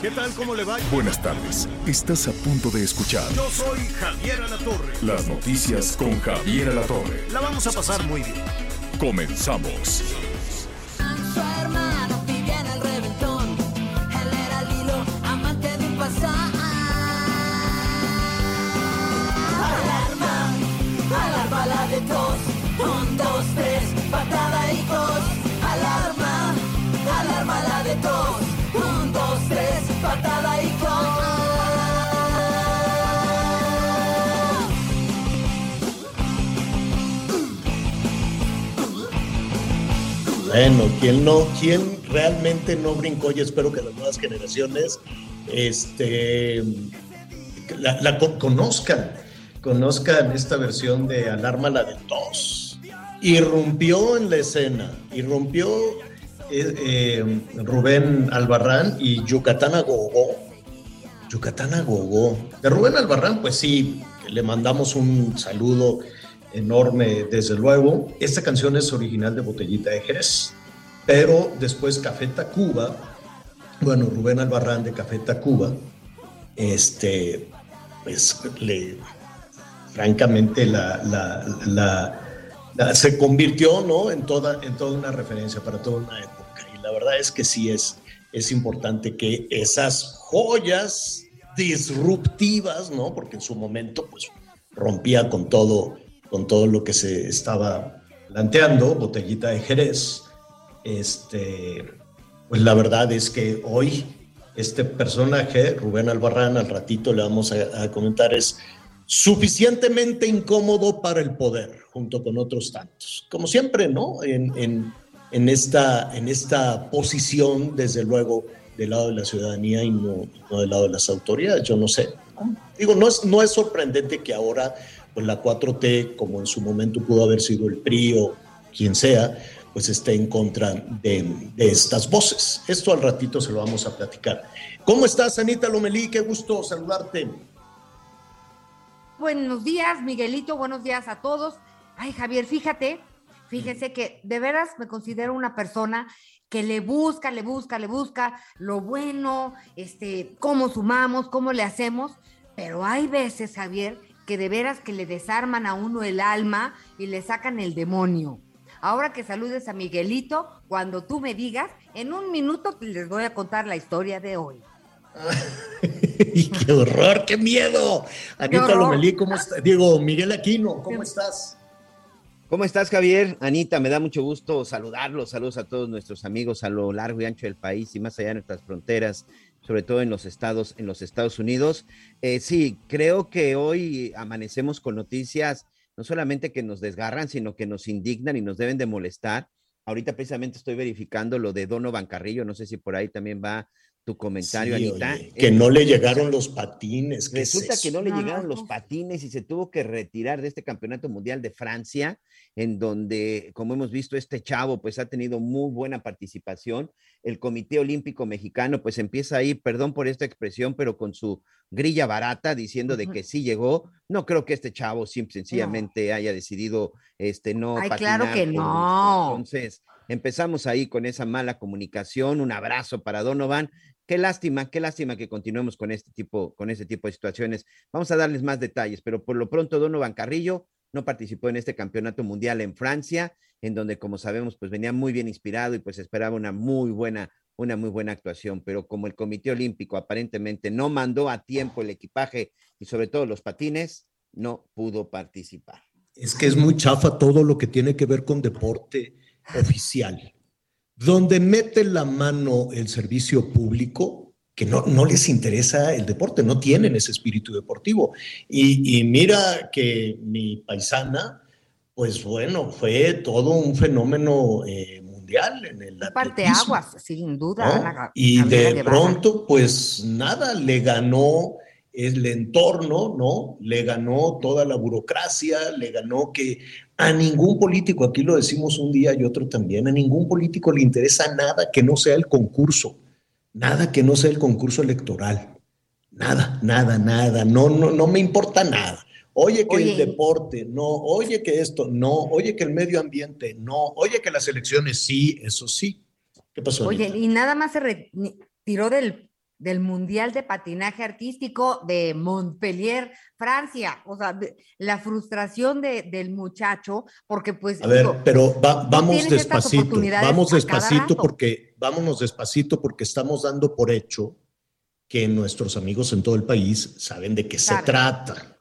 ¿Qué tal? ¿Cómo le va? Buenas tardes. Estás a punto de escuchar Yo soy Javier Alatorre. las noticias con Javier Alatorre. La vamos a pasar muy bien. Comenzamos. Su hermano vivía en el reventón. Él era Lilo, amante de un pasar. Alarma, alarma la de tos. Bueno, ¿quién no? ¿Quién realmente no brincó? Y espero que las nuevas generaciones este, la, la con- conozcan, conozcan esta versión de Alarma la de tos. Irrumpió en la escena, irrumpió eh, eh, Rubén Albarrán y Yucatán a Gogó. Yucatán a Gogó. De Rubén Albarrán, pues sí, le mandamos un saludo enorme, desde luego. Esta canción es original de Botellita de Jerez, pero después Café Tacuba, bueno, Rubén Albarrán de Café Tacuba, este, pues le, francamente, la, la- la- se convirtió, ¿no? En toda, en toda una referencia para toda una época. Y la verdad es que sí es, es importante que esas joyas disruptivas, ¿no? Porque en su momento, pues, rompía con todo, con todo lo que se estaba planteando, botellita de Jerez. Este, pues la verdad es que hoy este personaje, Rubén Albarrán, al ratito le vamos a, comentar, es suficientemente incómodo para el poder, junto con otros tantos. Como siempre, ¿no? En, en- en esta, en esta posición, desde luego, del lado de la ciudadanía y no, no del lado de las autoridades. Yo no sé. Digo, no es, no es sorprendente que ahora pues la 4T, como en su momento pudo haber sido el PRI o quien sea, pues esté en contra de, de estas voces. Esto al ratito se lo vamos a platicar. ¿Cómo estás, Anita Lomelí? Qué gusto saludarte. Buenos días, Miguelito, buenos días a todos. Ay, Javier, fíjate, fíjese que de veras me considero una persona que le busca, le busca, le busca lo bueno, este, cómo sumamos, cómo le hacemos, pero hay veces, Javier, que de veras que le desarman a uno el alma y le sacan el demonio. Ahora que saludes a Miguelito, cuando tú me digas, en un minuto les voy a contar la historia de hoy. ¡Y qué horror, qué miedo! Anita. Lomelí, ¿cómo estás? Digo, Miguel Aquino, ¿cómo estás? ¿Cómo estás, Javier? Anita, me da mucho gusto saludarlos. Saludos a todos nuestros amigos a lo largo y ancho del país y más allá de nuestras fronteras, sobre todo en los estados, en los Estados Unidos. Eh, sí, creo que hoy amanecemos con noticias no solamente que nos desgarran, sino que nos indignan y nos deben de molestar. Ahorita precisamente estoy verificando lo de Donovan Carrillo, no sé si por ahí también va tu comentario, Sí, Anita. oye, que no le llegaron los patines. ¿qué es Resulta que no le No, llegaron los no. patines y se tuvo que retirar de este campeonato mundial de Francia, en donde, como hemos visto, este chavo pues ha tenido muy buena participación. El Comité Olímpico Mexicano pues empieza ahí, perdón por esta expresión, pero con su grilla barata diciendo de que sí llegó. No creo que este chavo simple, sencillamente haya decidido este no Ay, claro patinar que por gusto. no. Entonces, empezamos ahí con esa mala comunicación. Un abrazo para Donovan. Qué lástima, qué lástima que continuemos con este tipo, con este tipo de situaciones. Vamos a darles más detalles, pero por lo pronto Donovan Carrillo no participó en este campeonato mundial en Francia, en donde, como sabemos, pues venía muy bien inspirado y pues esperaba una muy buena, una muy buena actuación. Pero como el Comité Olímpico aparentemente no mandó a tiempo el equipaje y sobre todo los patines, no pudo participar. Es que es muy chafa todo lo que tiene que ver con deporte oficial. Donde mete la mano el servicio público, que no, no les interesa el deporte, no tienen ese espíritu deportivo. Y, y mira que mi paisana, pues bueno, fue todo un fenómeno eh, mundial en el Parte aguas, sin duda. Y de Guevara. pronto, pues nada, le ganó el entorno, ¿no? Le ganó toda la burocracia, le ganó que a ningún político, aquí lo decimos un día y otro también, a ningún político le interesa nada que no sea el concurso, nada que no sea el concurso electoral. Nada, nada, nada, no, no, no me importa nada. Oye que Oye, el deporte, no, oye que esto, no, oye que el medio ambiente, no, oye que las elecciones, sí, eso sí. ¿Qué pasó? Oye, Anita? y nada más se retiró del, del Mundial de Patinaje Artístico de Montpellier, Francia. O sea, la frustración de- del muchacho, porque pues... A ver, pero va- vamos despacito, vamos despacito porque vámonos despacito porque estamos dando por hecho que nuestros amigos en todo el país saben de qué se trata.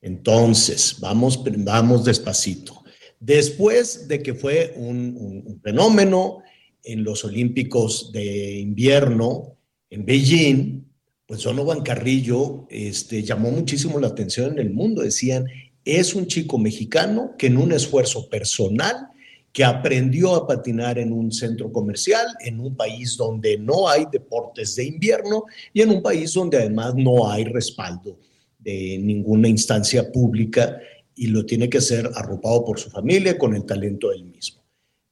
Entonces, vamos, vamos despacito. Después de que fue un, un- un fenómeno en los Olímpicos de invierno en Beijing, pues Donovan Carrillo este, llamó muchísimo la atención en el mundo. Decían, es un chico mexicano que en un esfuerzo personal, que aprendió a patinar en un centro comercial, en un país donde no hay deportes de invierno y en un país donde además no hay respaldo de ninguna instancia pública y lo tiene que hacer arropado por su familia con el talento del mismo.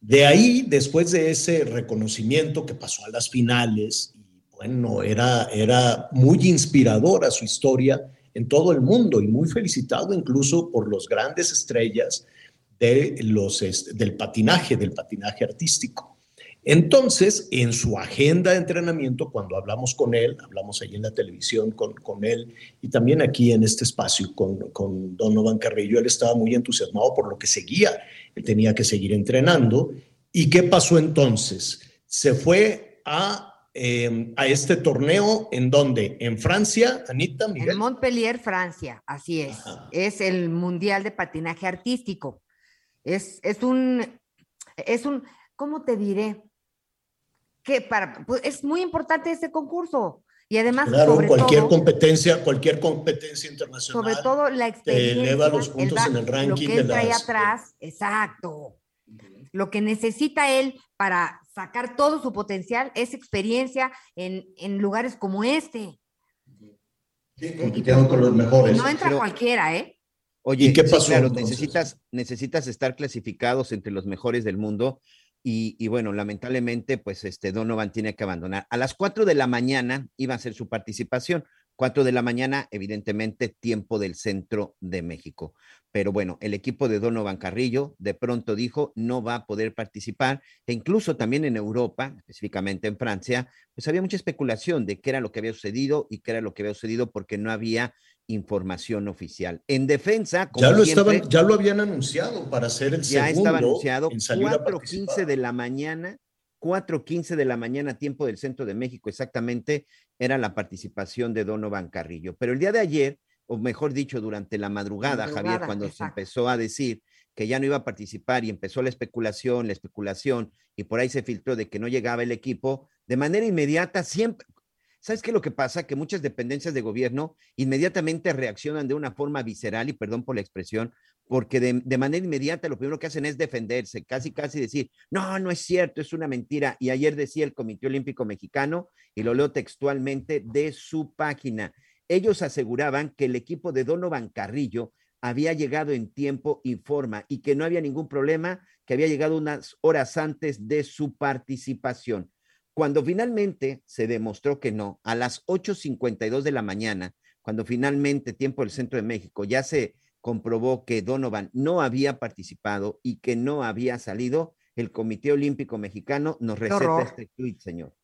De ahí, después de ese reconocimiento que pasó a las finales, bueno, era, era muy inspiradora su historia en todo el mundo y muy felicitado incluso por los grandes estrellas de los, del patinaje, del patinaje artístico. Entonces, en su agenda de entrenamiento, cuando hablamos con él, hablamos ahí en la televisión con, con él y también aquí en este espacio con, con Donovan Carrillo, él estaba muy entusiasmado por lo que seguía. Él tenía que seguir entrenando. ¿Y qué pasó entonces? Se fue a, eh, a este torneo en donde? En Francia, Anita, Miguel. En Montpellier, Francia, así es. Ajá. Es el Mundial de Patinaje Artístico. Es, es un, es un, ¿cómo te diré? Que para, pues, es muy importante este concurso. Y además, Claro, sobre cualquier todo, competencia, cualquier competencia internacional. sobre todo la te experiencia. eleva los puntos en el ranking Lo que de él trae las- atrás, exacto. Lo que necesita él para sacar todo su potencial es experiencia en, en lugares como este. Sí, compitieron con los mejores. No entra Pero- cualquiera, ¿eh? Oye, ¿Y qué sí, pasó claro, necesitas, necesitas estar clasificados entre los mejores del mundo y, y bueno, lamentablemente, pues este Donovan tiene que abandonar. A las 4 de la mañana iba a ser su participación. 4 de la mañana, evidentemente, tiempo del centro de México. Pero bueno, el equipo de Donovan Carrillo de pronto dijo no va a poder participar e incluso también en Europa, específicamente en Francia, pues había mucha especulación de qué era lo que había sucedido y qué era lo que había sucedido porque no había información oficial. En defensa, como Ya lo, siempre, estaban, ya lo habían anunciado para ser el ya segundo estaba anunciado en salir a 4.15 participar. de la mañana, 4.15 de la mañana, tiempo del centro de México, exactamente, era la participación de Donovan Carrillo. Pero el día de ayer, o mejor dicho, durante la madrugada, Javier, cuando se empezó a decir que ya no iba a participar y empezó la especulación, la especulación, y por ahí se filtró de que no llegaba el equipo, de manera inmediata, siempre, ¿Sabes qué es lo que pasa? Que muchas dependencias de gobierno inmediatamente reaccionan de una forma visceral, y perdón por la expresión, porque de, de, manera inmediata lo primero que hacen es defenderse, casi, casi decir, no, no es cierto, es una mentira. Y ayer decía el Comité Olímpico Mexicano, y lo leo textualmente de su página, ellos aseguraban que el equipo de Donovan Carrillo había llegado en tiempo y forma y que no había ningún problema, que había llegado unas horas antes de su participación. Cuando finalmente se demostró que no, a las 8.52 de la mañana, cuando finalmente, tiempo del centro de México, ya se comprobó que Donovan no había participado y que no había salido, el Comité Olímpico Mexicano nos receta este tuit, señor.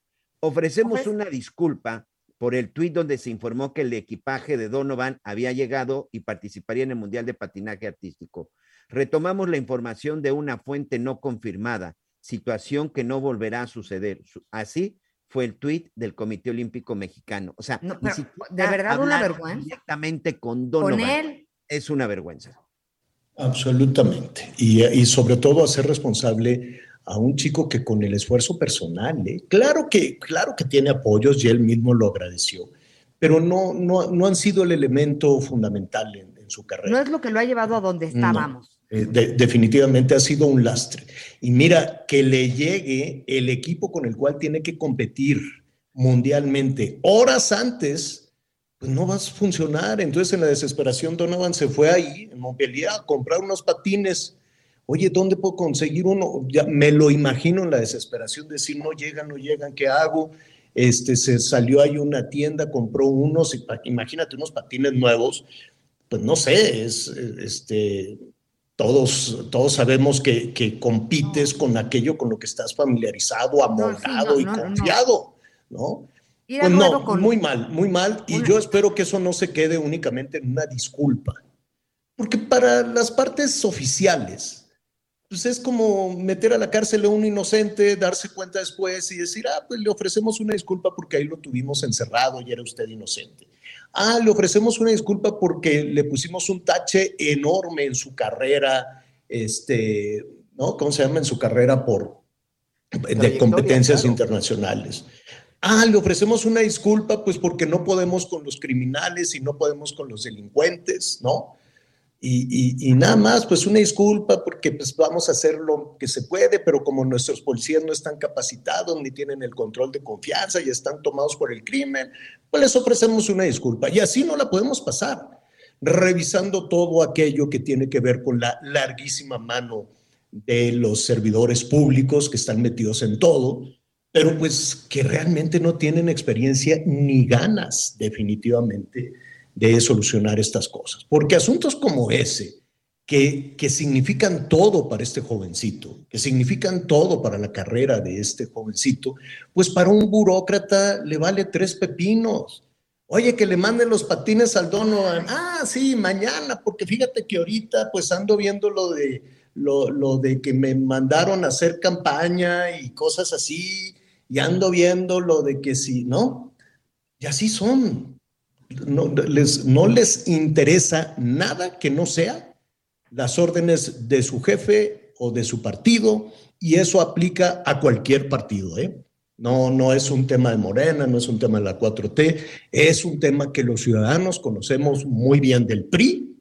Ofrecemos Ofrece- una disculpa por el tuit donde se informó que el equipaje de Donovan había llegado y participaría en el Mundial de Patinaje Artístico. Retomamos la información de una fuente no confirmada, situación que no volverá a suceder. Su- Así fue el tuit del Comité Olímpico Mexicano. O sea, No, pero, de verdad una vergüenza. Directamente con Donovan. Con él, Es una vergüenza. Absolutamente. Y, y sobre todo hacer responsable a un chico que con el esfuerzo personal, ¿eh? claro, que, claro que tiene apoyos y él mismo lo agradeció, pero no, no, no han sido el elemento fundamental en, en su carrera. no es lo que lo ha llevado a donde No. estábamos. Eh, definitivamente ha sido un lastre. Y mira, que le llegue el equipo con el cual tiene que competir mundialmente horas antes, pues no va a funcionar. Entonces en la desesperación Donovan se fue ahí, en Montpellier, a comprar unos patines. Oye, ¿dónde puedo conseguir uno? Ya me lo imagino en la desesperación, decir, no llegan, no llegan, ¿qué hago? Este, se salió ahí una tienda, compró unos, imagínate unos patines nuevos, pues no sé, es, este, todos, todos sabemos que, que compites con aquello con lo que estás familiarizado, amoldado y confiado, ¿no? Pues no, muy mal, muy mal. Y yo espero que eso no se quede únicamente en una disculpa. Porque para las partes oficiales, pues es como meter a la cárcel a un inocente, darse cuenta después y decir, ah, pues le ofrecemos una disculpa porque ahí lo tuvimos encerrado y era usted inocente. Ah, le ofrecemos una disculpa porque le pusimos un tache enorme en su carrera, este, ¿no? ¿Cómo se llama? En su carrera por, de competencias internacionales. Ah, le ofrecemos una disculpa pues porque no podemos con los criminales y no podemos con los delincuentes, ¿no? Y, nada más, pues una disculpa porque pues vamos a hacer lo que se puede, pero como nuestros policías no están capacitados ni tienen el control de confianza y están tomados por el crimen, pues les ofrecemos una disculpa. Y así no la podemos pasar, revisando todo aquello que tiene que ver con la larguísima mano de los servidores públicos que están metidos en todo, pero pues que realmente no tienen experiencia ni ganas definitivamente de solucionar estas cosas. Porque asuntos como ese, que, que significan todo para este jovencito, que significan todo para la carrera de este jovencito, pues para un burócrata le vale tres pepinos. Oye, que le manden los patines al Donovan. Ah, sí, mañana, porque fíjate que ahorita pues ando viendo lo de, lo, lo de que me mandaron a hacer campaña y cosas así, y ando viendo lo de que sí, ¿no? Y así son, no les, no les interesa nada que no sea las órdenes de su jefe o de su partido, y eso aplica a cualquier partido. ¿eh? No, no es un tema de Morena, no es un tema de la 4T, es un tema que los ciudadanos conocemos muy bien del PRI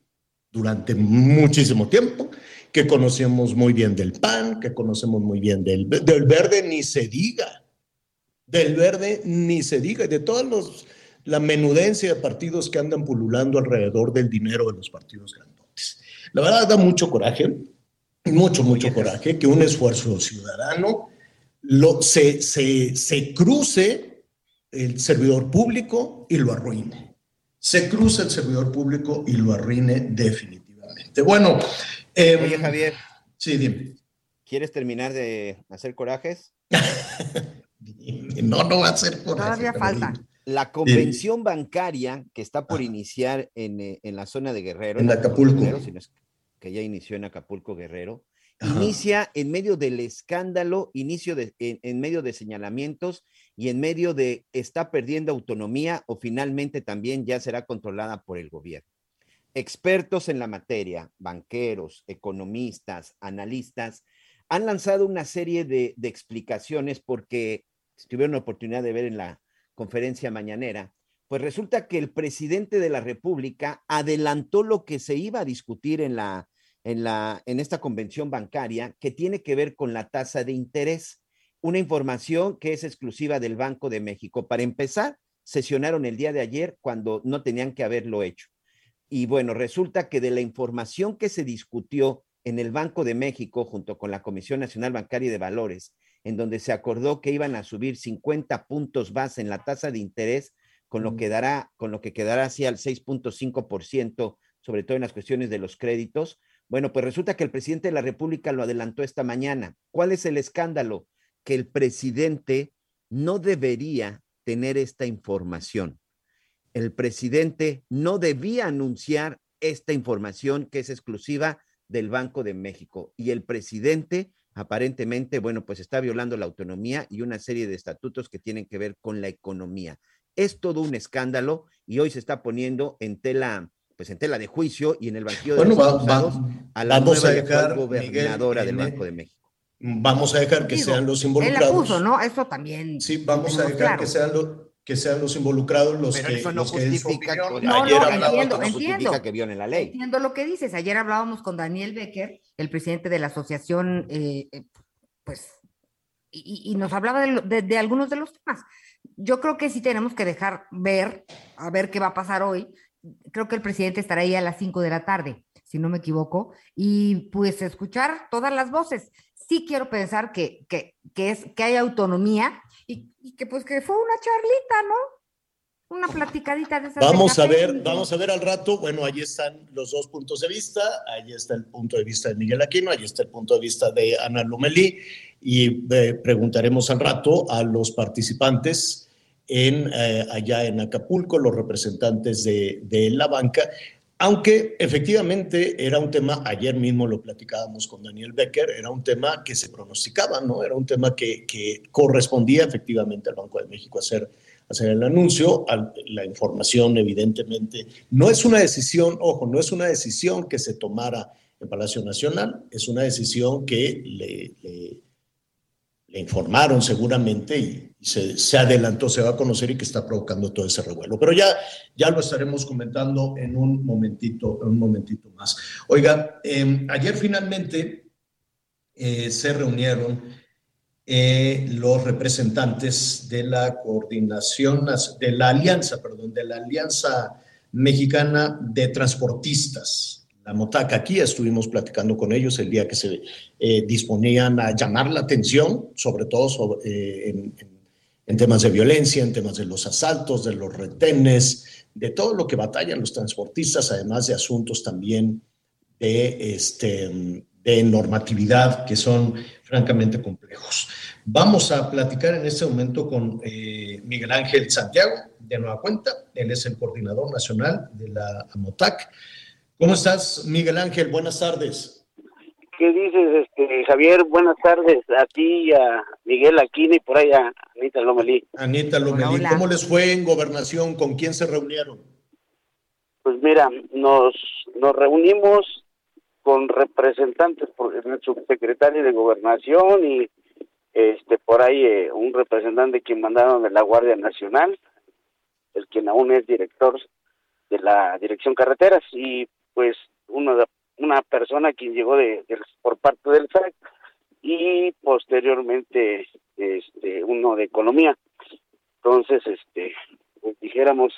durante muchísimo tiempo, que conocemos muy bien del PAN, que conocemos muy bien del, del verde, ni se diga. Del verde ni se diga, de todos los la menudencia de partidos que andan pululando alrededor del dinero de los partidos grandotes. La verdad da mucho coraje, mucho, mucho coraje que un esfuerzo ciudadano lo, se, se, se cruce el servidor público y lo arruine. Se cruce el servidor público y lo arruine definitivamente. Bueno. Em, Oye, Javier. Sí, dime. ¿Quieres terminar de hacer corajes? no, no va a ser coraje. Todavía falta. La convención bancaria que está por iniciar eh, en, la zona de Guerrero. En Acapulco. que ya inició en Acapulco Guerrero. Inicia en medio del escándalo, inicio de, en, medio de señalamientos y en medio de está perdiendo autonomía o finalmente también ya será controlada por el gobierno. Expertos en la materia, banqueros, economistas, analistas, han lanzado una serie de, de explicaciones porque tuvieron la oportunidad de ver en la conferencia mañanera, pues resulta que el presidente de la República adelantó lo que se iba a discutir en la en la en esta convención bancaria que tiene que ver con la tasa de interés, una información que es exclusiva del Banco de México. Para empezar, sesionaron el día de ayer cuando no tenían que haberlo hecho. Y bueno, resulta que de la información que se discutió en el Banco de México junto con la Comisión Nacional Bancaria y de Valores en donde se acordó que iban a subir 50 puntos base en la tasa de interés, con lo que dará, con lo que quedará así al 6.5%, sobre todo en las cuestiones de los créditos. Bueno, pues resulta que el presidente de la República lo adelantó esta mañana. ¿Cuál es el escándalo? Que el presidente no debería tener esta información. El presidente no debía anunciar esta información que es exclusiva del Banco de México y el presidente aparentemente, bueno, pues está violando la autonomía y una serie de estatutos que tienen que ver con la economía. Es todo un escándalo y hoy se está poniendo en tela, pues en tela de juicio y en el banquillo de los a la nueva a gobernadora del Banco de México. Vamos a dejar que sean los involucrados. Él puso, ¿no? Eso también. Sí, vamos a dejar que sean los que sean los involucrados los Pero que, eso no los justifica que- No, Ayer no, entiendo, no justifica entiendo. que violen la ley. Entiendo lo que dices. Ayer hablábamos con Daniel Becker, el presidente de la asociación, eh, eh, pues, y, y nos hablaba de, de- de algunos de los temas. Yo creo que sí tenemos que dejar ver, a ver qué va a pasar hoy. Creo que el presidente estará ahí a las 5 de la tarde, si no me equivoco, y pues escuchar todas las voces. Sí quiero pensar que, que, que es, que hay autonomía y, y que pues que fue una charlita, ¿no? Una platicadita de esas. de Vamos a ver, vamos a ver al rato. Bueno, ahí están los dos puntos de vista. Ahí está el punto de vista de Miguel Aquino, ahí está el punto de vista de Ana Lumelí. Y eh, preguntaremos al rato a los participantes en, eh, allá en Acapulco, los representantes de, de la banca. Aunque efectivamente era un tema, ayer mismo lo platicábamos con Daniel Becker, era un tema que se pronosticaba, ¿no? Era un tema que, correspondía efectivamente al Banco de México hacer hacer el anuncio, la información evidentemente no es una decisión, ojo, no es una decisión que se tomara en Palacio Nacional, es una decisión que le- le informaron seguramente y, se, adelantó, se va a conocer y que está provocando todo ese revuelo. Pero ya, ya lo estaremos comentando en un momentito, en un momentito más. Oiga, eh, ayer finalmente eh, se reunieron eh, los representantes de la coordinación, de la alianza, perdón, de la Alianza Mexicana de Transportistas, la MOTAC. Aquí estuvimos platicando con ellos el día que se eh, disponían a llamar la atención, sobre todo eh, en, temas de violencia, en temas de los asaltos, de los retenes, de todo lo que batallan los transportistas, además de asuntos también de, este, normatividad que son francamente complejos. Vamos a platicar en este momento con eh, Miguel Ángel Santiago, de Nueva Cuenta. Él es el coordinador nacional de la AMOTAC. ¿Cómo estás, Miguel Ángel? Buenas tardes. ¿Qué dices, este, Javier? Buenas tardes a ti, y a Miguel Aquino y por ahí a Anita Lomelí. Anita Lomelí, Hola, hola. ¿cómo les fue en gobernación? ¿Con quién se reunieron? Pues mira, nos, nos reunimos con representantes, por el subsecretario de Gobernación y este por ahí eh, un representante que mandaron de la Guardia Nacional, el quien aún es director de la Dirección Carreteras y pues de- una persona quien llegó de, por parte del SAC y posteriormente este uno de economía. Entonces, este pues dijéramos,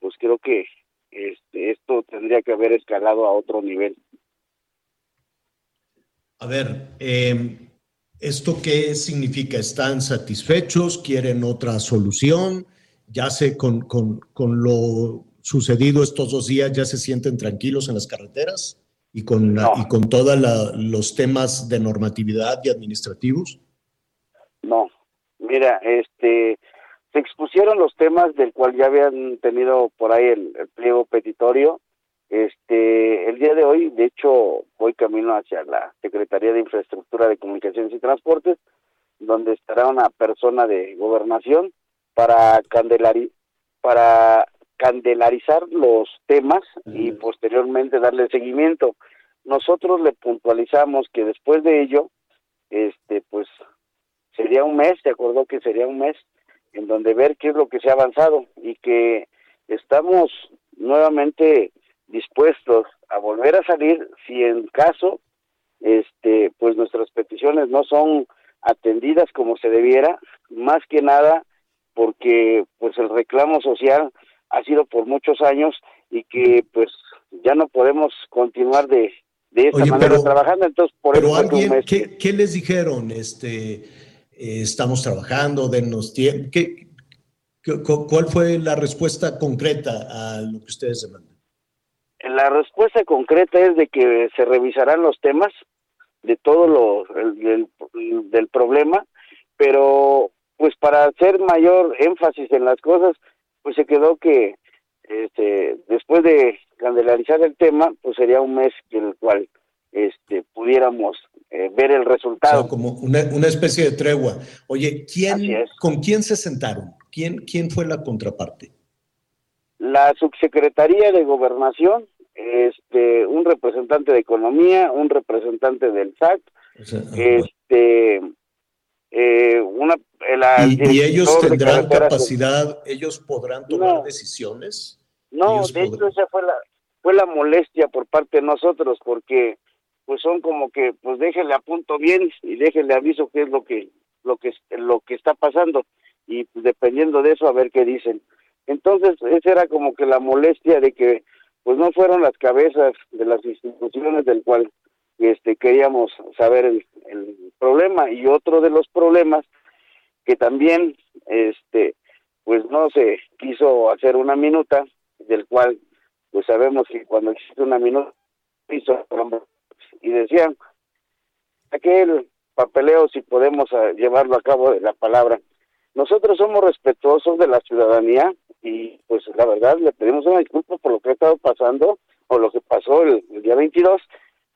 pues creo que este esto tendría que haber escalado a otro nivel. A ver, eh, ¿esto qué significa? ¿Están satisfechos? ¿Quieren otra solución? ¿Ya se con, con, con lo sucedido estos dos días ya se sienten tranquilos en las carreteras? ¿Y con, No. y con todos los temas de normatividad y administrativos? No, mira, este, se expusieron los temas del cual ya habían tenido por ahí el, el pliego petitorio. Este, el día de hoy, de hecho, voy camino hacia la Secretaría de Infraestructura de Comunicaciones y Transportes, donde estará una persona de gobernación para candelari para candelarizar los temas y posteriormente darle seguimiento. Nosotros le puntualizamos que después de ello, este, pues sería un mes, se acordó que sería un mes en donde ver qué es lo que se ha avanzado y que estamos nuevamente dispuestos a volver a salir si en caso este pues nuestras peticiones no son atendidas como se debiera, más que nada porque pues el reclamo social ha sido por muchos años y que pues ya no podemos continuar de, de esta Oye, manera pero- trabajando, entonces por Pero eso alguien, mes ¿qué, qué les dijeron? Este, eh, estamos trabajando, denos tiempo. ¿Qué, qué- cu- ¿Cuál fue la respuesta concreta a lo que ustedes demandan? La respuesta concreta es de que se revisarán los temas de todo lo el- del, del problema, pero pues para hacer mayor énfasis en las cosas, pues se quedó que este después de candelarizar el tema, pues sería un mes en el cual este pudiéramos eh, ver el O sea, resultado. como una, una especie de tregua. Oye, ¿quién. ¿con quién se sentaron? ¿Quién, ¿Quién fue la contraparte? la subsecretaría de gobernación, este un representante de economía, un representante del SAC O sea, ajá, este eh, una la al ¿Y, y ellos tendrán capacidad, ellos podrán tomar No. decisiones? No, de hecho esa fue la fue la molestia por parte de nosotros porque pues son como que pues déjenle apunto bien y déjenle aviso qué es lo que lo que lo que está pasando y pues, dependiendo de eso a ver qué dicen. Entonces, esa era como que la molestia de que pues no fueron las cabezas de las instituciones del cual este queríamos saber el, problema y otro de los problemas que también este pues no se quiso hacer una minuta del cual pues sabemos que cuando existe una minuta hizo y decían aquel papeleo si podemos ah, llevarlo a cabo de la palabra. Nosotros somos respetuosos de la ciudadanía y pues la verdad le pedimos una disculpa por lo que ha estado pasando o lo que pasó el, el día 22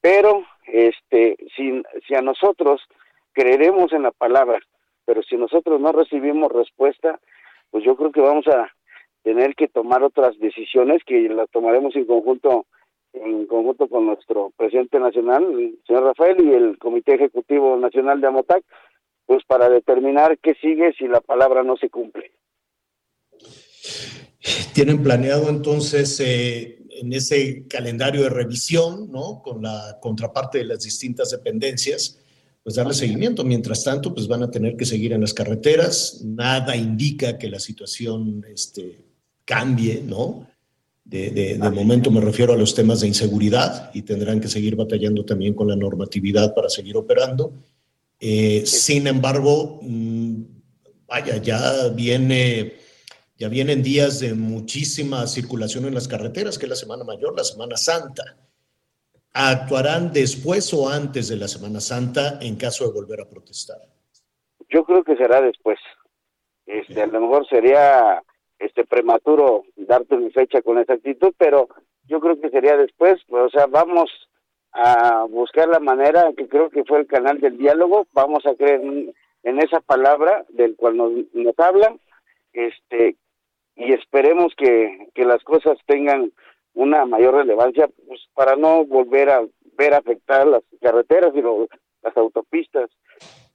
pero este si, si a nosotros creeremos en la palabra pero si nosotros no recibimos respuesta pues yo creo que vamos a tener que tomar otras decisiones que las tomaremos en conjunto en conjunto con nuestro presidente nacional, el señor Rafael, y el Comité Ejecutivo Nacional de Amotac, pues para determinar qué sigue si la palabra no se cumple. ¿Tienen planeado entonces eh, en ese calendario de revisión, ¿no? Con la contraparte de las distintas dependencias, pues darle seguimiento. Mientras tanto, pues van a tener que seguir en las carreteras. Nada indica que la situación este, cambie, ¿no? De, de, de momento me refiero a los temas de inseguridad y tendrán que seguir batallando también con la normatividad para seguir operando. Eh, sin embargo, mmm, vaya, ya viene, ya vienen días de muchísima circulación en las carreteras, que es la Semana Mayor, la Semana Santa. ¿Actuarán después o antes de la Semana Santa en caso de volver a protestar? Yo creo que será después. Este, a lo mejor sería este prematuro darte mi fecha con exactitud, pero yo creo que sería después, o sea, vamos a buscar la manera, que creo que fue el canal del diálogo, vamos a creer en, en esa palabra del cual nos, nos hablan, este, y esperemos que, que las cosas tengan una mayor relevancia, pues para no volver a ver afectar las carreteras y lo, las autopistas,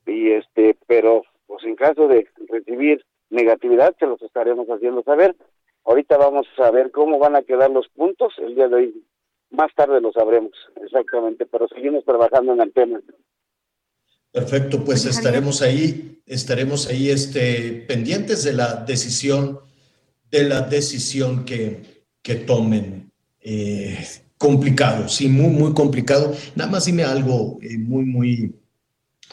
y este, pero pues en caso de recibir negatividad se los estaremos haciendo saber. Ahorita vamos a ver cómo van a quedar los puntos. El día de hoy, más tarde lo sabremos exactamente, pero seguimos trabajando en el tema. Perfecto, pues estaremos ahí, estaremos ahí este, pendientes de la decisión, de la decisión que, que tomen. Eh, complicado, sí, muy, muy complicado. Nada más dime algo eh, muy, muy,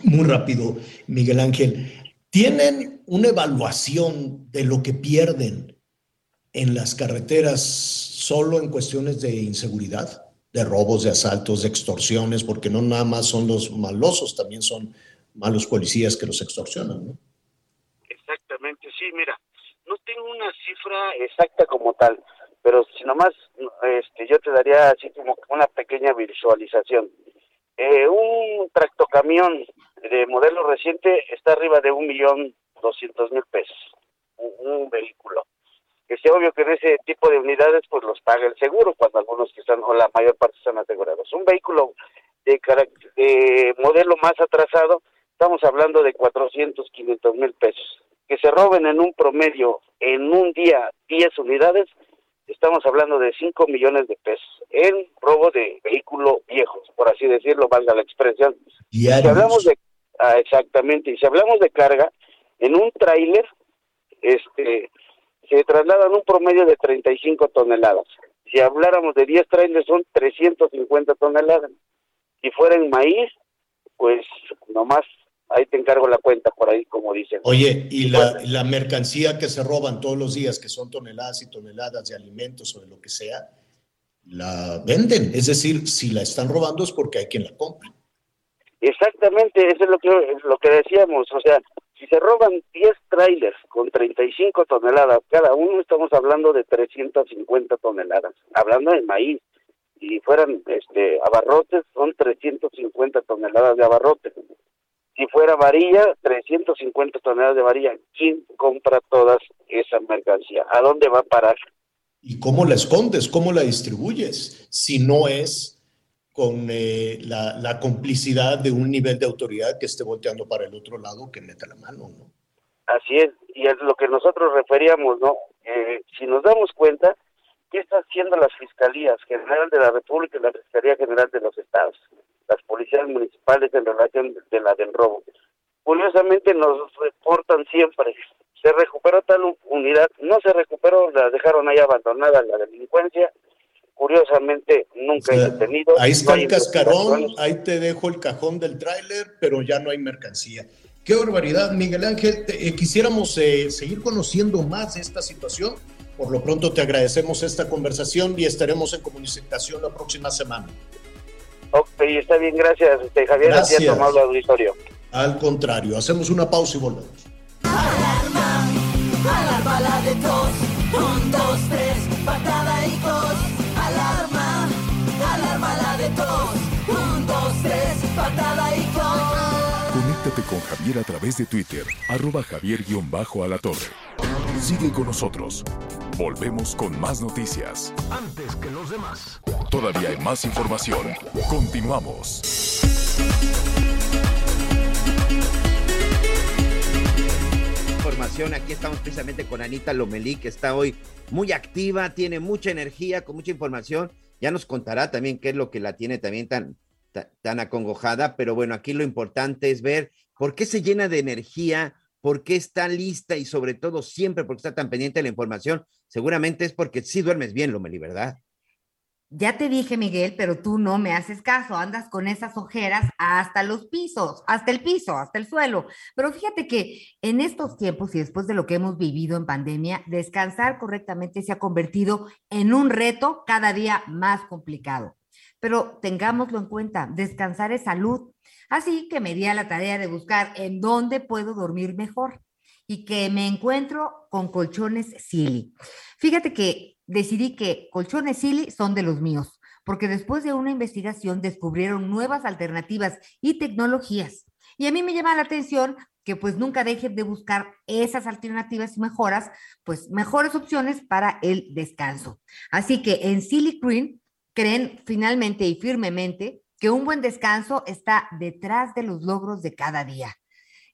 muy rápido, Miguel Ángel. ¿Tienen una evaluación de lo que pierden en las carreteras solo en cuestiones de inseguridad, de robos, de asaltos, de extorsiones? Porque no nada más son los malosos, también son malos policías que los extorsionan, ¿no? Exactamente, sí, mira, no tengo una cifra exacta como tal, pero si nomás este, yo te daría así como una pequeña visualización. Eh, un tractocamión de modelo reciente está arriba de un millón doscientos mil pesos, un, vehículo. Que sea obvio que en ese tipo de unidades pues los paga el seguro, cuando algunos que están, o la mayor parte están asegurados. Un vehículo de, de modelo más atrasado, estamos hablando de 400, 500 mil pesos. Que se roben en un promedio en un día 10 unidades, estamos hablando de 5 millones de pesos en robo de vehículo viejos, por así decirlo, valga la expresión. Si hablamos de, ah, exactamente, y si hablamos de carga, en un tráiler, este, se trasladan un promedio de 35 toneladas. Si habláramos de 10 trailers, son 350 toneladas. Si fuera en maíz, pues nomás ahí te encargo la cuenta por ahí, como dicen. Oye, y la, la, mercancía que se roban todos los días, que son toneladas y toneladas de alimentos o de lo que sea, la venden. Es decir, si la están robando es porque hay quien la compra. Exactamente, eso es lo que, lo que decíamos. O sea, si se roban 10 trailers con 35 toneladas cada uno, estamos hablando de 350 toneladas, hablando de maíz. Si fueran este abarrotes, son 350 toneladas de abarrotes si fuera varilla, 350 toneladas de varilla. ¿Quién compra toda esa mercancía? ¿A dónde va a parar? ¿Y cómo la escondes? ¿Cómo la distribuyes? Si no es con eh, la, la, complicidad de un nivel de autoridad que esté volteando para el otro lado, que meta la mano, ¿no? Así es, y es lo que nosotros referíamos, ¿no? Eh, si nos damos cuenta, ¿qué está haciendo las fiscalías general de la República y la Fiscalía General de los Estados? Las policías municipales en relación de la del robo. Curiosamente nos reportan siempre, se recuperó tal unidad, no se recuperó, la dejaron ahí abandonada la delincuencia, curiosamente nunca hay detenido. Ahí está no el cascarón, ahí te dejo el cajón del tráiler, pero ya no hay mercancía. Qué barbaridad, Miguel Ángel. Te- eh, quisiéramos eh, seguir conociendo más de esta situación. Por lo pronto te agradecemos esta conversación y estaremos en comunicación la próxima semana. Ok, está bien, gracias, este, Javier, así Gracias. ha tomado el auditorio. Al contrario, hacemos una pausa y volvemos. Alarma, alarma la de tos. Un, dos, tres, patada y tos. Alarma, alarma la de tos. Un, dos, tres, patada y tos. Conéctate con Javier a través de Twitter, arroba javier-alatorre. Sigue con nosotros. Volvemos con más noticias. Antes que los demás. Todavía hay más información. Continuamos. información. Aquí estamos precisamente con Anita Lomelí, que está hoy muy activa, tiene mucha energía, con mucha información. Ya nos contará también qué es lo que la tiene también tan, ta- tan acongojada, pero bueno, aquí lo importante es ver por qué se llena de energía, por qué está lista y sobre todo siempre porque está tan pendiente de la información. Seguramente es porque sí duermes bien, Lomelí, ¿verdad? Ya te dije, Miguel, pero tú no me haces caso. Andas con esas ojeras hasta los pisos, hasta el piso, hasta el suelo. Pero fíjate que en estos tiempos y después de lo que hemos vivido en pandemia, descansar correctamente se ha convertido en un reto cada día más complicado. Pero tengámoslo en cuenta, descansar es salud. Así que me di a la tarea de buscar en dónde puedo dormir mejor y que me encuentro con colchones Silly. Fíjate que decidí que colchones Silly son de los míos, porque después de una investigación descubrieron nuevas alternativas y tecnologías. Y a mí me llama la atención que pues nunca dejen de buscar esas alternativas y mejoras, pues mejores opciones para el descanso. Así que en Silly Green creen finalmente y firmemente que un buen descanso está detrás de los logros de cada día.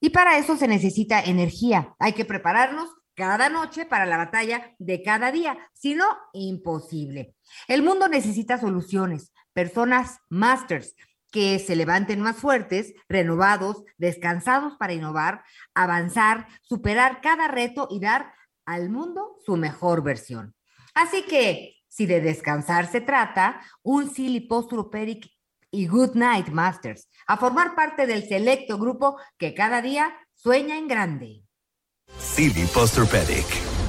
Y para eso se necesita energía. Hay que prepararnos cada noche para la batalla de cada día, si no, imposible. El mundo necesita soluciones, personas masters que se levanten más fuertes, renovados, descansados para innovar, avanzar, superar cada reto y dar al mundo su mejor versión. Así que, si de descansar se trata, un Posturopedic y Good Night Masters, a formar parte del selecto grupo que cada día sueña en grande. Silly Posturpedic.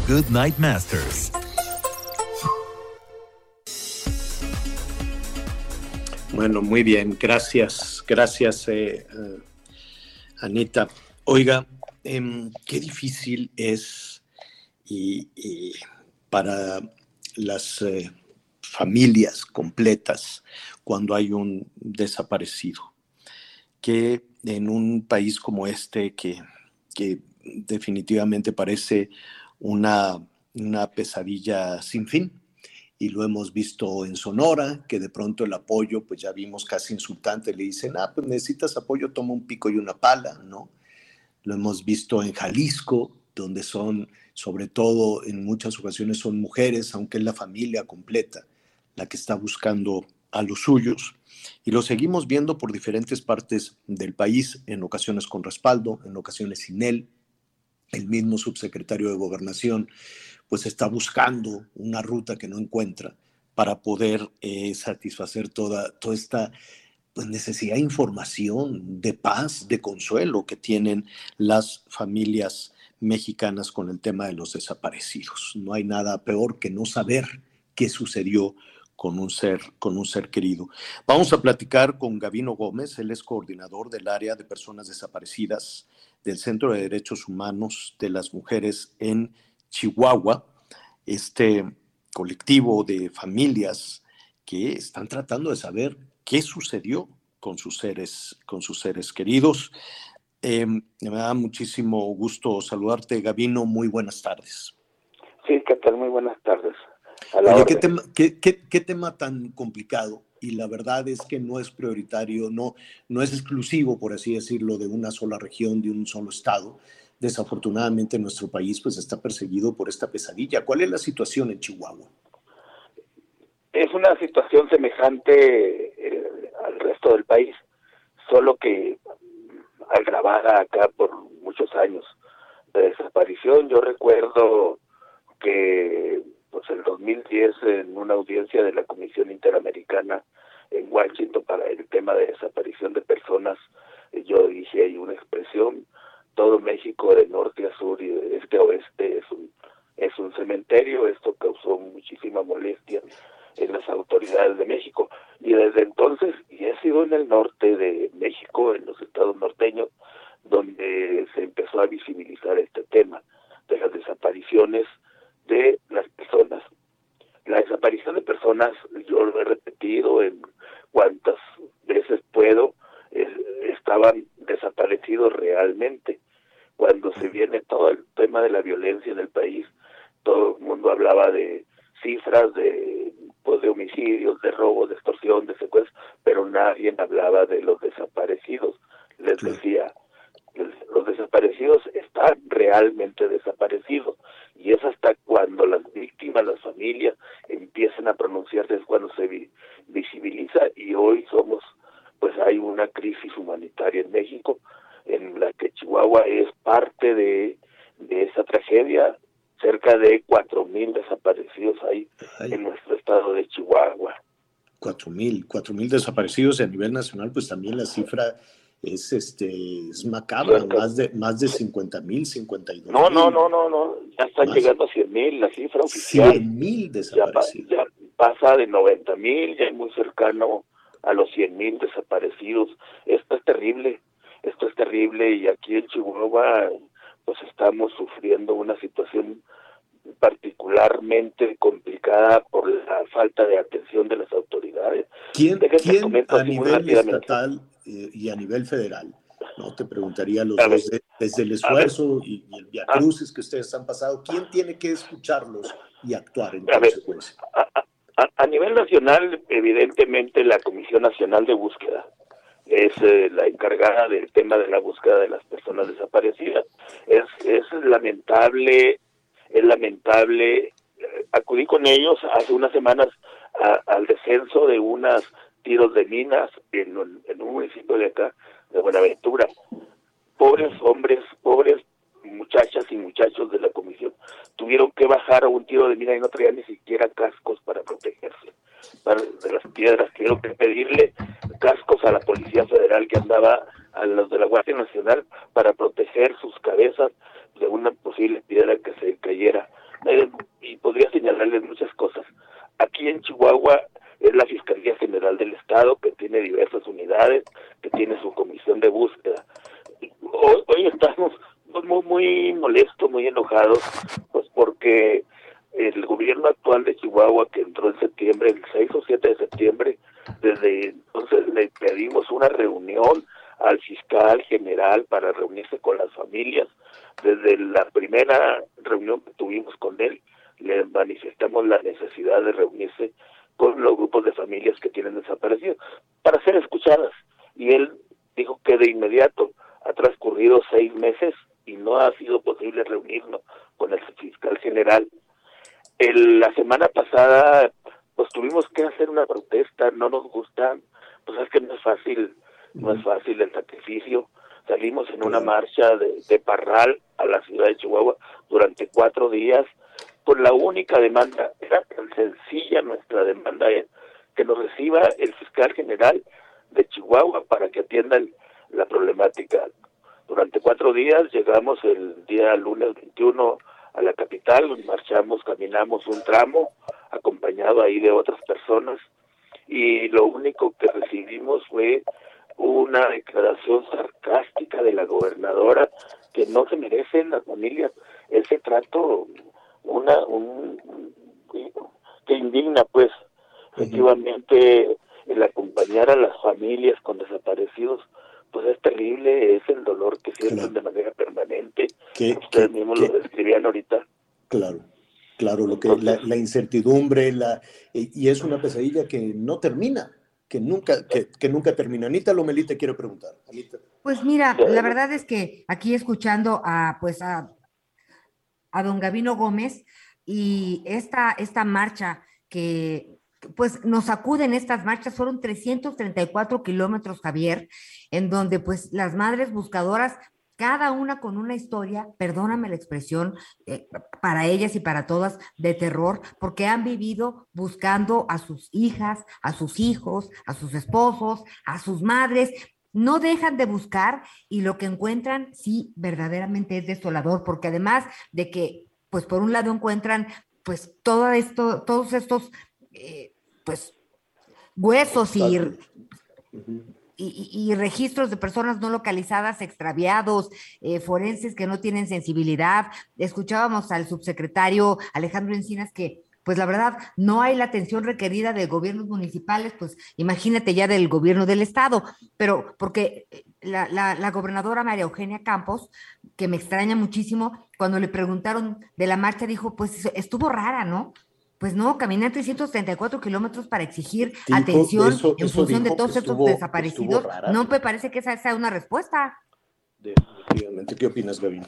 Good Night Masters. Bueno, muy bien, gracias, gracias, eh, eh, Anita. Oiga, em, qué difícil es y, y para las eh, familias completas cuando hay un desaparecido, que en un país como este, que, que definitivamente parece una, una pesadilla sin fin, y lo hemos visto en Sonora, que de pronto el apoyo, pues ya vimos casi insultante, le dicen, ah, pues necesitas apoyo, toma un pico y una pala, ¿no? Lo hemos visto en Jalisco, donde son, sobre todo en muchas ocasiones son mujeres, aunque es la familia completa la que está buscando a los suyos. Y lo seguimos viendo por diferentes partes del país, en ocasiones con respaldo, en ocasiones sin él. El mismo subsecretario de Gobernación pues está buscando una ruta que no encuentra para poder eh, satisfacer toda, toda esta pues, necesidad de información, de paz, de consuelo que tienen las familias mexicanas con el tema de los desaparecidos. No hay nada peor que no saber qué sucedió con un ser, con un ser querido. Vamos a platicar con Gavino Gómez, él es coordinador del área de personas desaparecidas del Centro de Derechos Humanos de las Mujeres en Chihuahua, este colectivo de familias que están tratando de saber qué sucedió con sus seres, con sus seres queridos. Eh, me da muchísimo gusto saludarte, Gavino. Muy buenas tardes. Sí, ¿qué tal? Muy buenas tardes. Oye, ¿qué tema, qué, qué, ¿qué tema, tan complicado? Y la verdad es que no es prioritario, no, no es exclusivo, por así decirlo, de una sola región, de un solo estado. desafortunadamente nuestro país pues está perseguido por esta pesadilla. ¿Cuál es la situación en Chihuahua? Es una situación semejante eh, al resto del país, solo que agravada acá por muchos años de desaparición. Yo recuerdo que pues el 2010 en una audiencia de la Comisión Interamericana en Washington para el tema de desaparición de personas, yo dije hay una expresión, todo México de norte a sur y de este a oeste es un es un cementerio, esto causó muchísima molestia en las autoridades de México y desde entonces y he sido en el norte de México, en los estados norteños, donde se empezó a visibilizar este tema de las desapariciones de las personas. La desaparición de personas, yo lo he repetido en cuantas veces puedo, estaban desaparecidos realmente. Cuando se viene todo el tema de la violencia en el país, todo el mundo hablaba de cifras de pues de homicidios, de robos, de extorsión, de secuestros, pero nadie hablaba de los desaparecidos. Les decía, los desaparecidos están realmente desaparecidos. Y es hasta cuando las víctimas, las familias empiezan a pronunciarse es cuando se visibiliza. Y hoy somos, pues hay una crisis humanitaria en México en la que Chihuahua es parte de, de esa tragedia, cerca de cuatro mil desaparecidos hay en nuestro estado de Chihuahua. Cuatro mil, cuatro mil desaparecidos y a nivel nacional, pues también la cifra es este es macabra, más de más de 50 mil, 52 No, no, no, no, no, ya están llegando a 100 mil, la cifra oficial. 100 mil desaparecidos. Ya, pasa de 90 mil, ya es muy cercano a los 100 mil desaparecidos. Esto es terrible, esto es terrible y aquí en Chihuahua pues estamos sufriendo una situación particularmente complicada por la falta de atención de las autoridades. ¿Quién, ¿quién a nivel estatal eh, y a nivel federal? No te preguntaría los dos, desde el esfuerzo y, el viacrucis que ustedes han pasado, ¿quién tiene que escucharlos y actuar en consecuencia? A, nivel nacional, evidentemente la Comisión Nacional de Búsqueda es eh, la encargada del tema de la búsqueda de las personas desaparecidas. Es, es lamentable es lamentable. Acudí con ellos hace unas semanas al descenso de unos tiros de minas en, en un municipio de acá, de Buenaventura. Pobres hombres, pobres muchachas y muchachos de la comisión tuvieron que bajar a un tiro de mina y no traían ni siquiera cascos para protegerse de las piedras. Tuvieron que pedirle cascos a la Policía Federal que andaba a los de la Guardia Nacional para proteger sus cabezas de una posible piedra que se cayera. Y podría señalarles muchas cosas. Aquí en Chihuahua es la Fiscalía General del Estado que tiene diversas unidades, que tiene su comisión de búsqueda. Hoy, estamos muy, muy molestos, muy enojados, pues porque el gobierno actual de Chihuahua, que entró en septiembre, el 6 o 7 de septiembre, desde entonces le pedimos una reunión al fiscal general para reunirse con las familias. Desde la primera reunión que tuvimos con él, le manifestamos la necesidad de reunirse con los grupos de familias que tienen desaparecidos para ser escuchadas. Y él dijo que de inmediato ha transcurrido seis meses y no ha sido posible reunirnos con el fiscal general. La semana pasada, pues tuvimos que hacer una protesta, no nos gustan, pues es que no es fácil no es fácil el sacrificio. Salimos en una marcha de, Parral a la ciudad de Chihuahua durante cuatro días con la única demanda, era tan sencilla nuestra demanda, es que nos reciba el fiscal general de Chihuahua para que atiendan la problemática. Durante cuatro días llegamos el día lunes 21 a la capital, marchamos, caminamos un tramo, acompañado ahí de otras personas, y lo único que recibimos fue una declaración sarcástica de la gobernadora que no se merecen las familias ese trato una un, que indigna pues efectivamente el acompañar a las familias con desaparecidos pues es terrible es el dolor que sienten de manera permanente. Que ustedes mismos lo describían ahorita. Claro claro lo que la, la incertidumbre la y es una pesadilla que no termina que nunca, que, que nunca termina. Anita Lomelí te quiero preguntar. Anita. Pues mira, la verdad es que aquí escuchando a pues a, a don Gavino Gómez y esta, esta marcha que pues nos acuden estas marchas, fueron 334 kilómetros, Javier, en donde pues las madres buscadoras cada una con una historia, perdóname la expresión, eh, para ellas y para todas, de terror, porque han vivido buscando a sus hijas, a sus hijos, a sus esposos, a sus madres. No dejan de buscar y lo que encuentran sí verdaderamente es desolador, porque además de que, pues por un lado encuentran pues todo esto, todos estos, eh, pues huesos y, y, registros de personas no localizadas, extraviados, eh, forenses que no tienen sensibilidad. Escuchábamos al subsecretario Alejandro Encinas que pues la verdad, no hay la atención requerida de gobiernos municipales, pues imagínate ya del gobierno del estado, pero porque eh, la, la, la, gobernadora María Eugenia Campos, que me extraña muchísimo, cuando le preguntaron de la marcha, dijo, pues estuvo rara, ¿no? Pues no, caminar 334 kilómetros para exigir atención en función de todos estos desaparecidos. No me parece que esa sea una respuesta. Definitivamente. ¿Qué opinas, Gaby?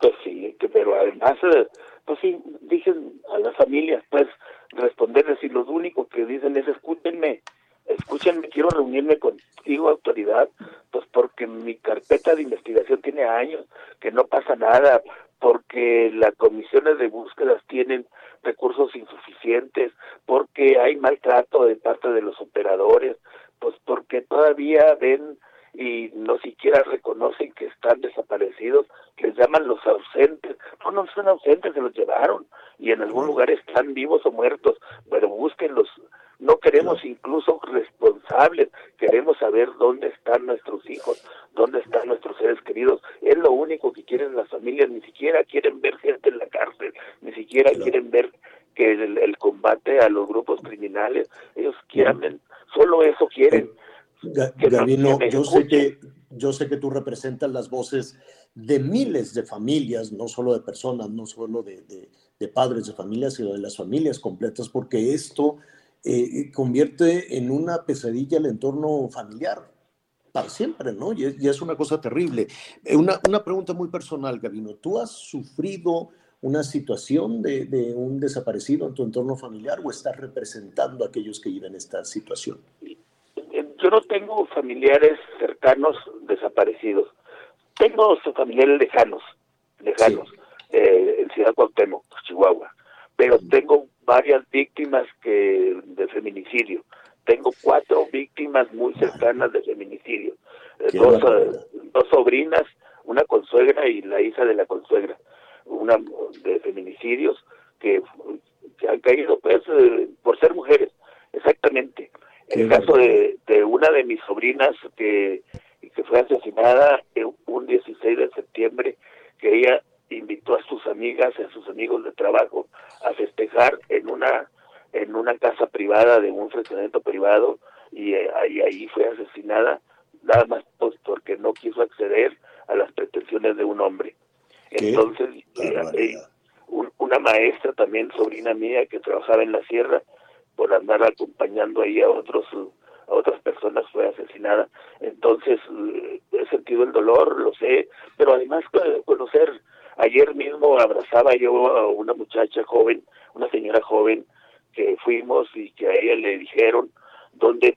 Pues sí, pero además, eh, pues sí, dicen a las familias, pues responderles y lo único que dicen es escúchenme, escúchenme, quiero reunirme contigo, autoridad, pues porque mi carpeta de investigación tiene años, que no pasa nada, porque las comisiones de búsquedas tienen recursos insuficientes, porque hay maltrato de parte de los operadores, pues porque todavía ven y no siquiera reconocen que están desaparecidos, les llaman los ausentes, no, no son ausentes, se los llevaron y en algún lugar están vivos o muertos, pero búsquenlos, no queremos incluso responsables, queremos saber dónde están nuestros hijos, dónde están nuestros seres queridos. Es lo único que quieren las familias, ni siquiera quieren ver gente en la cárcel, ni siquiera quieren ver que el, combate a los grupos criminales, ellos quieren, solo eso quieren. Gabino, yo sé que yo sé que tú representas las voces de miles de familias, no solo de personas, no solo de, de padres de familias, sino de las familias completas, porque esto eh, convierte en una pesadilla el entorno familiar para siempre, ¿no? Y es, una cosa terrible. Eh, una, una, pregunta muy personal, Gabino. ¿Tú has sufrido una situación de, de, un desaparecido en tu entorno familiar o estás representando a aquellos que viven esta situación? Yo no tengo familiares cercanos desaparecidos. Tengo familiares lejanos, lejanos, eh, en Ciudad Cuauhtémoc, Chihuahua. Pero tengo varias víctimas que de feminicidio. Tengo cuatro víctimas muy cercanas de feminicidio. Eh, dos, eh, dos sobrinas, una consuegra y la hija de la consuegra, una de feminicidios que, han caído pues eh, por ser mujeres, exactamente. En el caso de, de una de mis sobrinas que, que fue asesinada un 16 de septiembre, que ella invitó a sus amigas y a sus amigos de trabajo a festejar en una en una casa privada de un fraccionamiento privado y eh, ahí, ahí fue asesinada nada más pues, porque no quiso acceder a las pretensiones de un hombre. Entonces, eh, eh, una maestra también, sobrina mía, que trabajaba en la sierra, por andar acompañando ahí a otros a otras personas fue asesinada. Entonces, he sentido el dolor, lo sé, pero además conocer Ayer mismo abrazaba yo a una muchacha joven, una señora joven, que fuimos y que a ella le dijeron dónde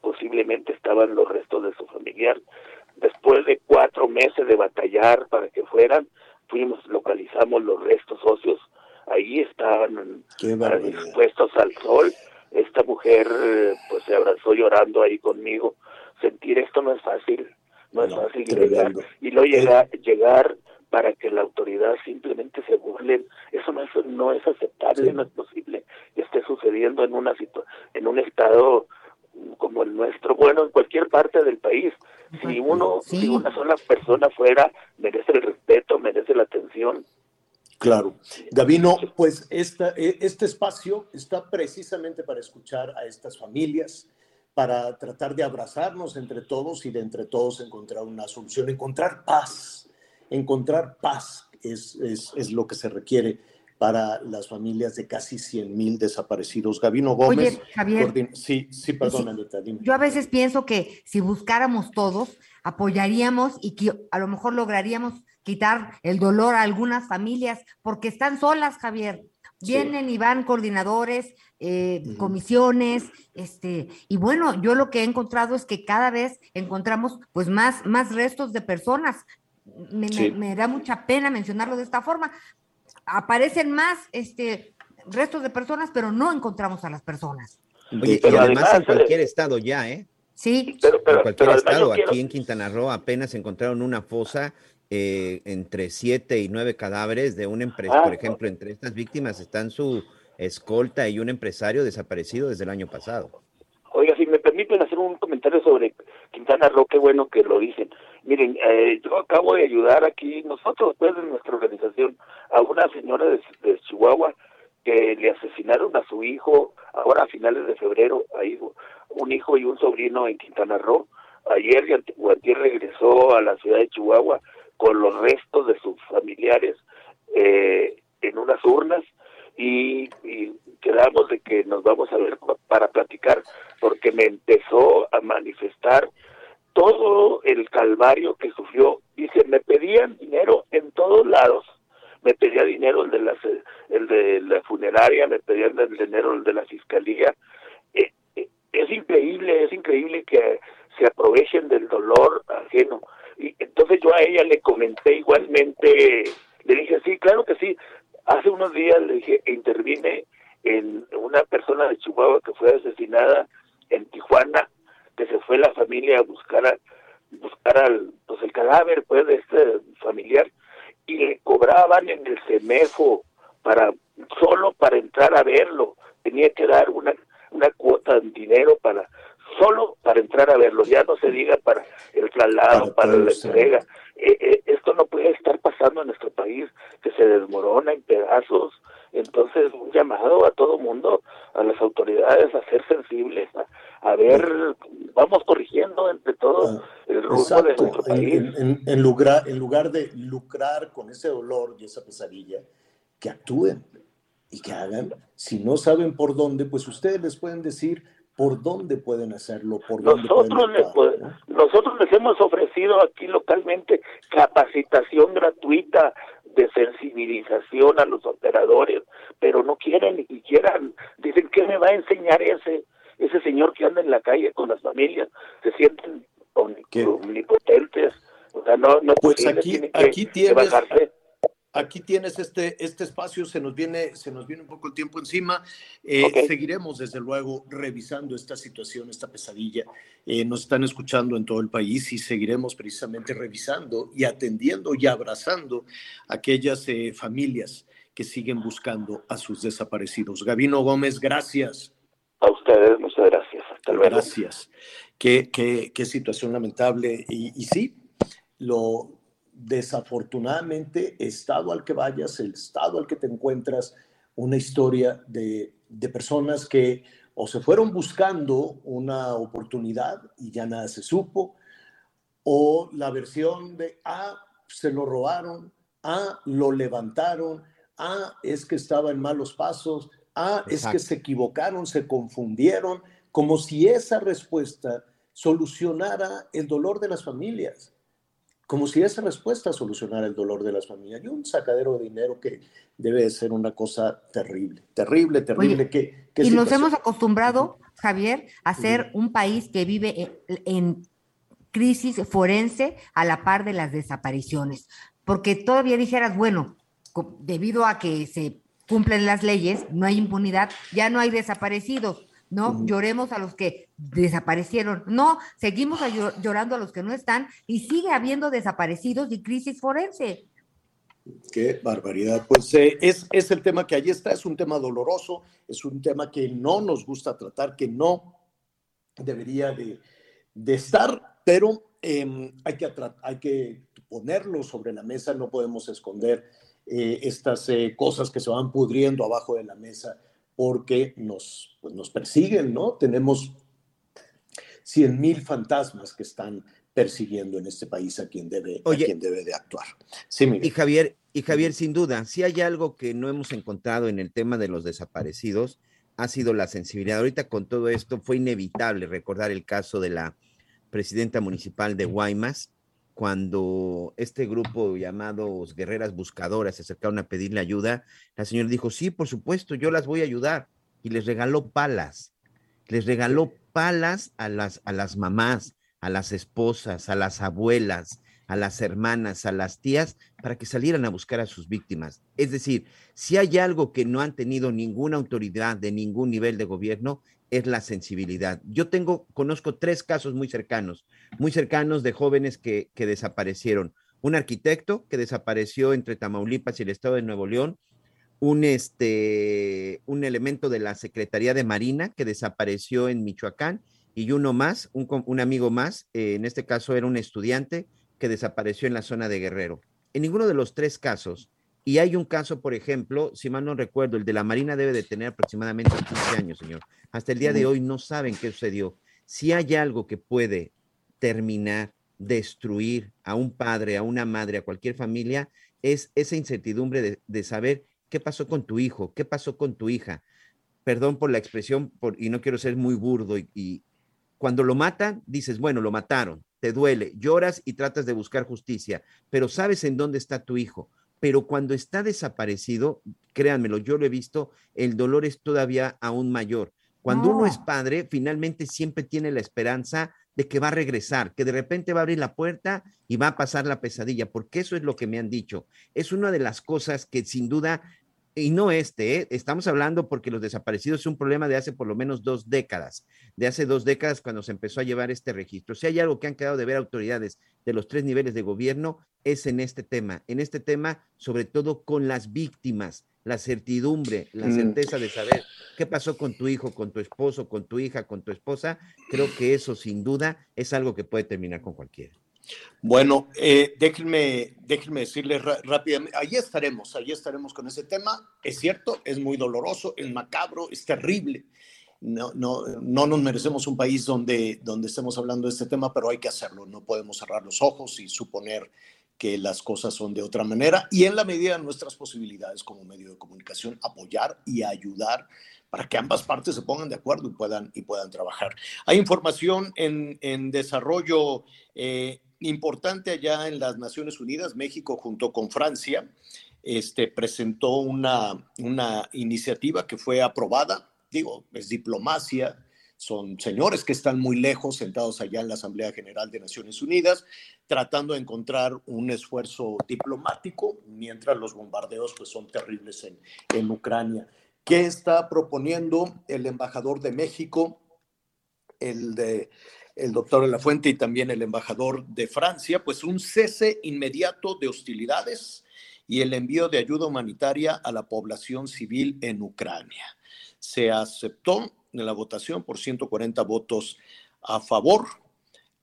posiblemente estaban los restos de su familiar. Después de cuatro meses de batallar para que fueran, fuimos, localizamos los restos óseos, ahí estaban expuestos al sol. Esta mujer eh, pues se abrazó llorando ahí conmigo. Sentir esto no es fácil, no, es fácil llegar. Y no llegar, llegar para que la autoridad simplemente se burlen. Eso no es, no es aceptable, no es posible que esté sucediendo en, una en un estado como el nuestro, bueno, en cualquier parte del país. Si uno, si una sola persona fuera, merece el respeto, merece la atención. Claro. Gabino, pues esta, e, este espacio está precisamente para escuchar a estas familias, para tratar de abrazarnos entre todos y de entre todos encontrar una solución, encontrar paz encontrar paz es, es, lo que se requiere para las familias de casi 100 mil desaparecidos. Gabino Gómez. Oye, Javier. Sí, sí, perdón, Yo a veces pienso que si buscáramos todos, apoyaríamos y que a lo mejor lograríamos quitar el dolor a algunas familias porque están solas, Javier. Vienen y van coordinadores, eh, comisiones, este, y bueno, yo lo que he encontrado es que cada vez encontramos pues más, más restos de personas. Me, me- me da mucha pena mencionarlo de esta forma. Aparecen más este, restos de personas, pero no encontramos a las personas. Oye, y además además, en cualquier eh, estado ya, ¿eh? Sí, Pero, En cualquier pero estado, quiero- aquí en Quintana Roo apenas encontraron una fosa eh, entre siete y nueve cadáveres de una empresa. Ah, Por ejemplo, entre estas víctimas están su escolta y un empresario desaparecido desde el año pasado. Oiga, si me permiten hacer un comentario sobre Quintana Roo, qué bueno que lo dicen. Miren, eh, yo acabo de ayudar aquí, nosotros, pues, de nuestra organización, a una señora de, Chihuahua que le asesinaron a su hijo ahora a finales de febrero, ahí un hijo y un sobrino en Quintana Roo. Ayer y ante- o antier regresó a la ciudad de Chihuahua con los restos de sus familiares eh, en unas urnas y, quedamos de que nos vamos a ver pa- para platicar porque me empezó a manifestar todo el calvario que sufrió. Dice, me pedían dinero en todos lados. Me pedía dinero el de la, el de la funeraria, me pedían el dinero el de la fiscalía. Eh, eh, es increíble, es increíble que se aprovechen del dolor ajeno. Y entonces yo a ella le comenté igualmente, le dije, sí, claro que sí. Hace unos días le dije, intervine en una persona de Chihuahua que fue asesinada en Tijuana, que se fue la familia a buscar a, buscar al, pues el cadáver pues de este familiar y le cobraban en el CEMEFO para solo para entrar a verlo. Tenía que dar una una cuota de dinero para solo para entrar a verlo. Ya no se diga para el traslado para, la entrega. Eh, eh, esto no puede estar pasando en nuestro país que se desmorona en pedazos. Entonces un llamado a todo mundo a las autoridades a ser sensibles a, a ver vamos corrigiendo entre todos el rumbo de nuestro En, país. en- en- en lugar, en lugar de lucrar con ese dolor y esa pesadilla, que actúen y que hagan. Si no saben por dónde, pues ustedes les pueden decir por dónde pueden hacerlo, por dónde pueden Nosotros les, pod- ¿no? nosotros les hemos ofrecido aquí localmente capacitación gratuita de sensibilización a los operadores, pero no quieren ni siquiera, dicen, ¿qué me va a enseñar ese ese señor que anda en la calle con las familias? Se sienten omni- omnipotentes, o sea, no, no Pues aquí, tienen que- aquí que tienes, bajarse. Aquí tienes este, este espacio, se nos viene, se nos viene un poco el tiempo encima. Eh. Seguiremos desde luego revisando esta situación, esta pesadilla. Eh, nos están escuchando en todo el país y seguiremos precisamente revisando y atendiendo y abrazando a aquellas eh, familias que siguen buscando a sus desaparecidos. Gabino Gómez, gracias. A ustedes, muchas gracias. Hasta luego. Gracias. Qué, qué- qué situación lamentable. Y, y sí, lo desafortunadamente, estado al que vayas, el estado al que te encuentras, una historia de, de personas que o se fueron buscando una oportunidad y ya nada se supo, o la versión de, ah, se lo robaron, ah, lo levantaron, ah, es que estaba en malos pasos, ah, es que se equivocaron, se confundieron, como si esa respuesta solucionara el dolor de las familias, como si esa respuesta solucionara el dolor de las familias. Y un sacadero de dinero que debe de ser una cosa terrible, terrible, terrible. Oye, ¿Qué, qué y nos hemos acostumbrado, Javier, a ser un país que vive en, en crisis forense a la par de las desapariciones. Porque todavía dijeras, bueno, debido a que se cumplen las leyes, no hay impunidad, ya no hay desaparecidos. No, lloremos a los que desaparecieron. No, seguimos a llorando a los que no están y sigue habiendo desaparecidos y crisis forense. Qué barbaridad. Pues eh, es, es el tema que allí está, es un tema doloroso, es un tema que no nos gusta tratar, que no debería de, de estar, pero eh, hay, que hay que ponerlo sobre la mesa, no podemos esconder eh, estas eh, cosas que se van pudriendo abajo de la mesa porque nos, pues, nos persiguen, ¿no? Tenemos cien mil fantasmas que están persiguiendo en este país a quien debe, Oye. a quien debe de actuar. Sí, Miguel. Y Javier, y Javier, sin duda, si hay algo que no hemos encontrado en el tema de los desaparecidos, ha sido la sensibilidad. Ahorita con todo esto fue inevitable recordar el caso de la presidenta municipal de Guaymas, cuando este grupo llamados Guerreras Buscadoras se acercaron a pedirle ayuda, la señora dijo, sí, por supuesto, yo las voy a ayudar. Y les regaló palas, les regaló palas a las, a las mamás, a las esposas, a las abuelas, a las hermanas, a las tías, para que salieran a buscar a sus víctimas. Es decir, si hay algo que no han tenido ninguna autoridad de ningún nivel de gobierno, es la sensibilidad. Yo tengo, conozco tres casos muy cercanos, muy cercanos de jóvenes que, que desaparecieron. Un arquitecto que desapareció entre Tamaulipas y el estado de Nuevo León, un, este, un elemento de la Secretaría de Marina que desapareció en Michoacán y uno más, un, un amigo más, eh, en este caso era un estudiante que desapareció en la zona de Guerrero. En ninguno de los tres casos y hay un caso, por ejemplo, si mal no recuerdo, el de la Marina debe de tener aproximadamente 15 años, señor. Hasta el día de hoy no saben qué sucedió. Si hay algo que puede terminar, destruir a un padre, a una madre, a cualquier familia, es esa incertidumbre de, de saber qué pasó con tu hijo, qué pasó con tu hija. Perdón por la expresión, por, y no quiero ser muy burdo, y, y cuando lo matan, dices, bueno, lo mataron, te duele, lloras y tratas de buscar justicia, pero sabes en dónde está tu hijo pero cuando está desaparecido, créanmelo, yo lo he visto, el dolor es todavía aún mayor. Cuando uno es padre, finalmente siempre tiene la esperanza de que va a regresar, que de repente va a abrir la puerta y va a pasar la pesadilla, porque eso es lo que me han dicho. Es una de las cosas que sin duda, y no este, ¿eh? estamos hablando porque los desaparecidos es un problema de hace por lo menos dos décadas, de hace dos décadas cuando se empezó a llevar este registro. Si hay algo que han quedado de ver autoridades de los tres niveles de gobierno, es en este tema, en este tema, sobre todo con las víctimas, la certidumbre, la Mm. certeza de saber qué pasó con tu hijo, con tu esposo, con tu hija, con tu esposa, creo que eso sin duda es algo que puede terminar con cualquiera. Bueno, eh, déjenme, déjenme decirles rápidamente, allí estaremos, allí estaremos con ese tema. Es cierto, es muy doloroso, es macabro, es terrible. No, no, no nos merecemos un país donde, donde estemos hablando de este tema, pero hay que hacerlo. No podemos cerrar los ojos y suponer que las cosas son de otra manera y en la medida de nuestras posibilidades como medio de comunicación, apoyar y ayudar para que ambas partes se pongan de acuerdo y puedan, y puedan trabajar. Hay información en, en desarrollo eh, importante allá en las Naciones Unidas, México junto con Francia, este, presentó una, una iniciativa que fue aprobada, digo, es diplomacia, son señores que están muy lejos, sentados allá en la Asamblea General de Naciones Unidas, tratando de encontrar un esfuerzo diplomático, mientras los bombardeos pues, son terribles en, en Ucrania. ¿Qué está proponiendo el embajador de México, el de el doctor de la Fuente y también el embajador de Francia, pues un cese inmediato de hostilidades y el envío de ayuda humanitaria a la población civil en Ucrania. Se aceptó en la votación por 140 votos a favor.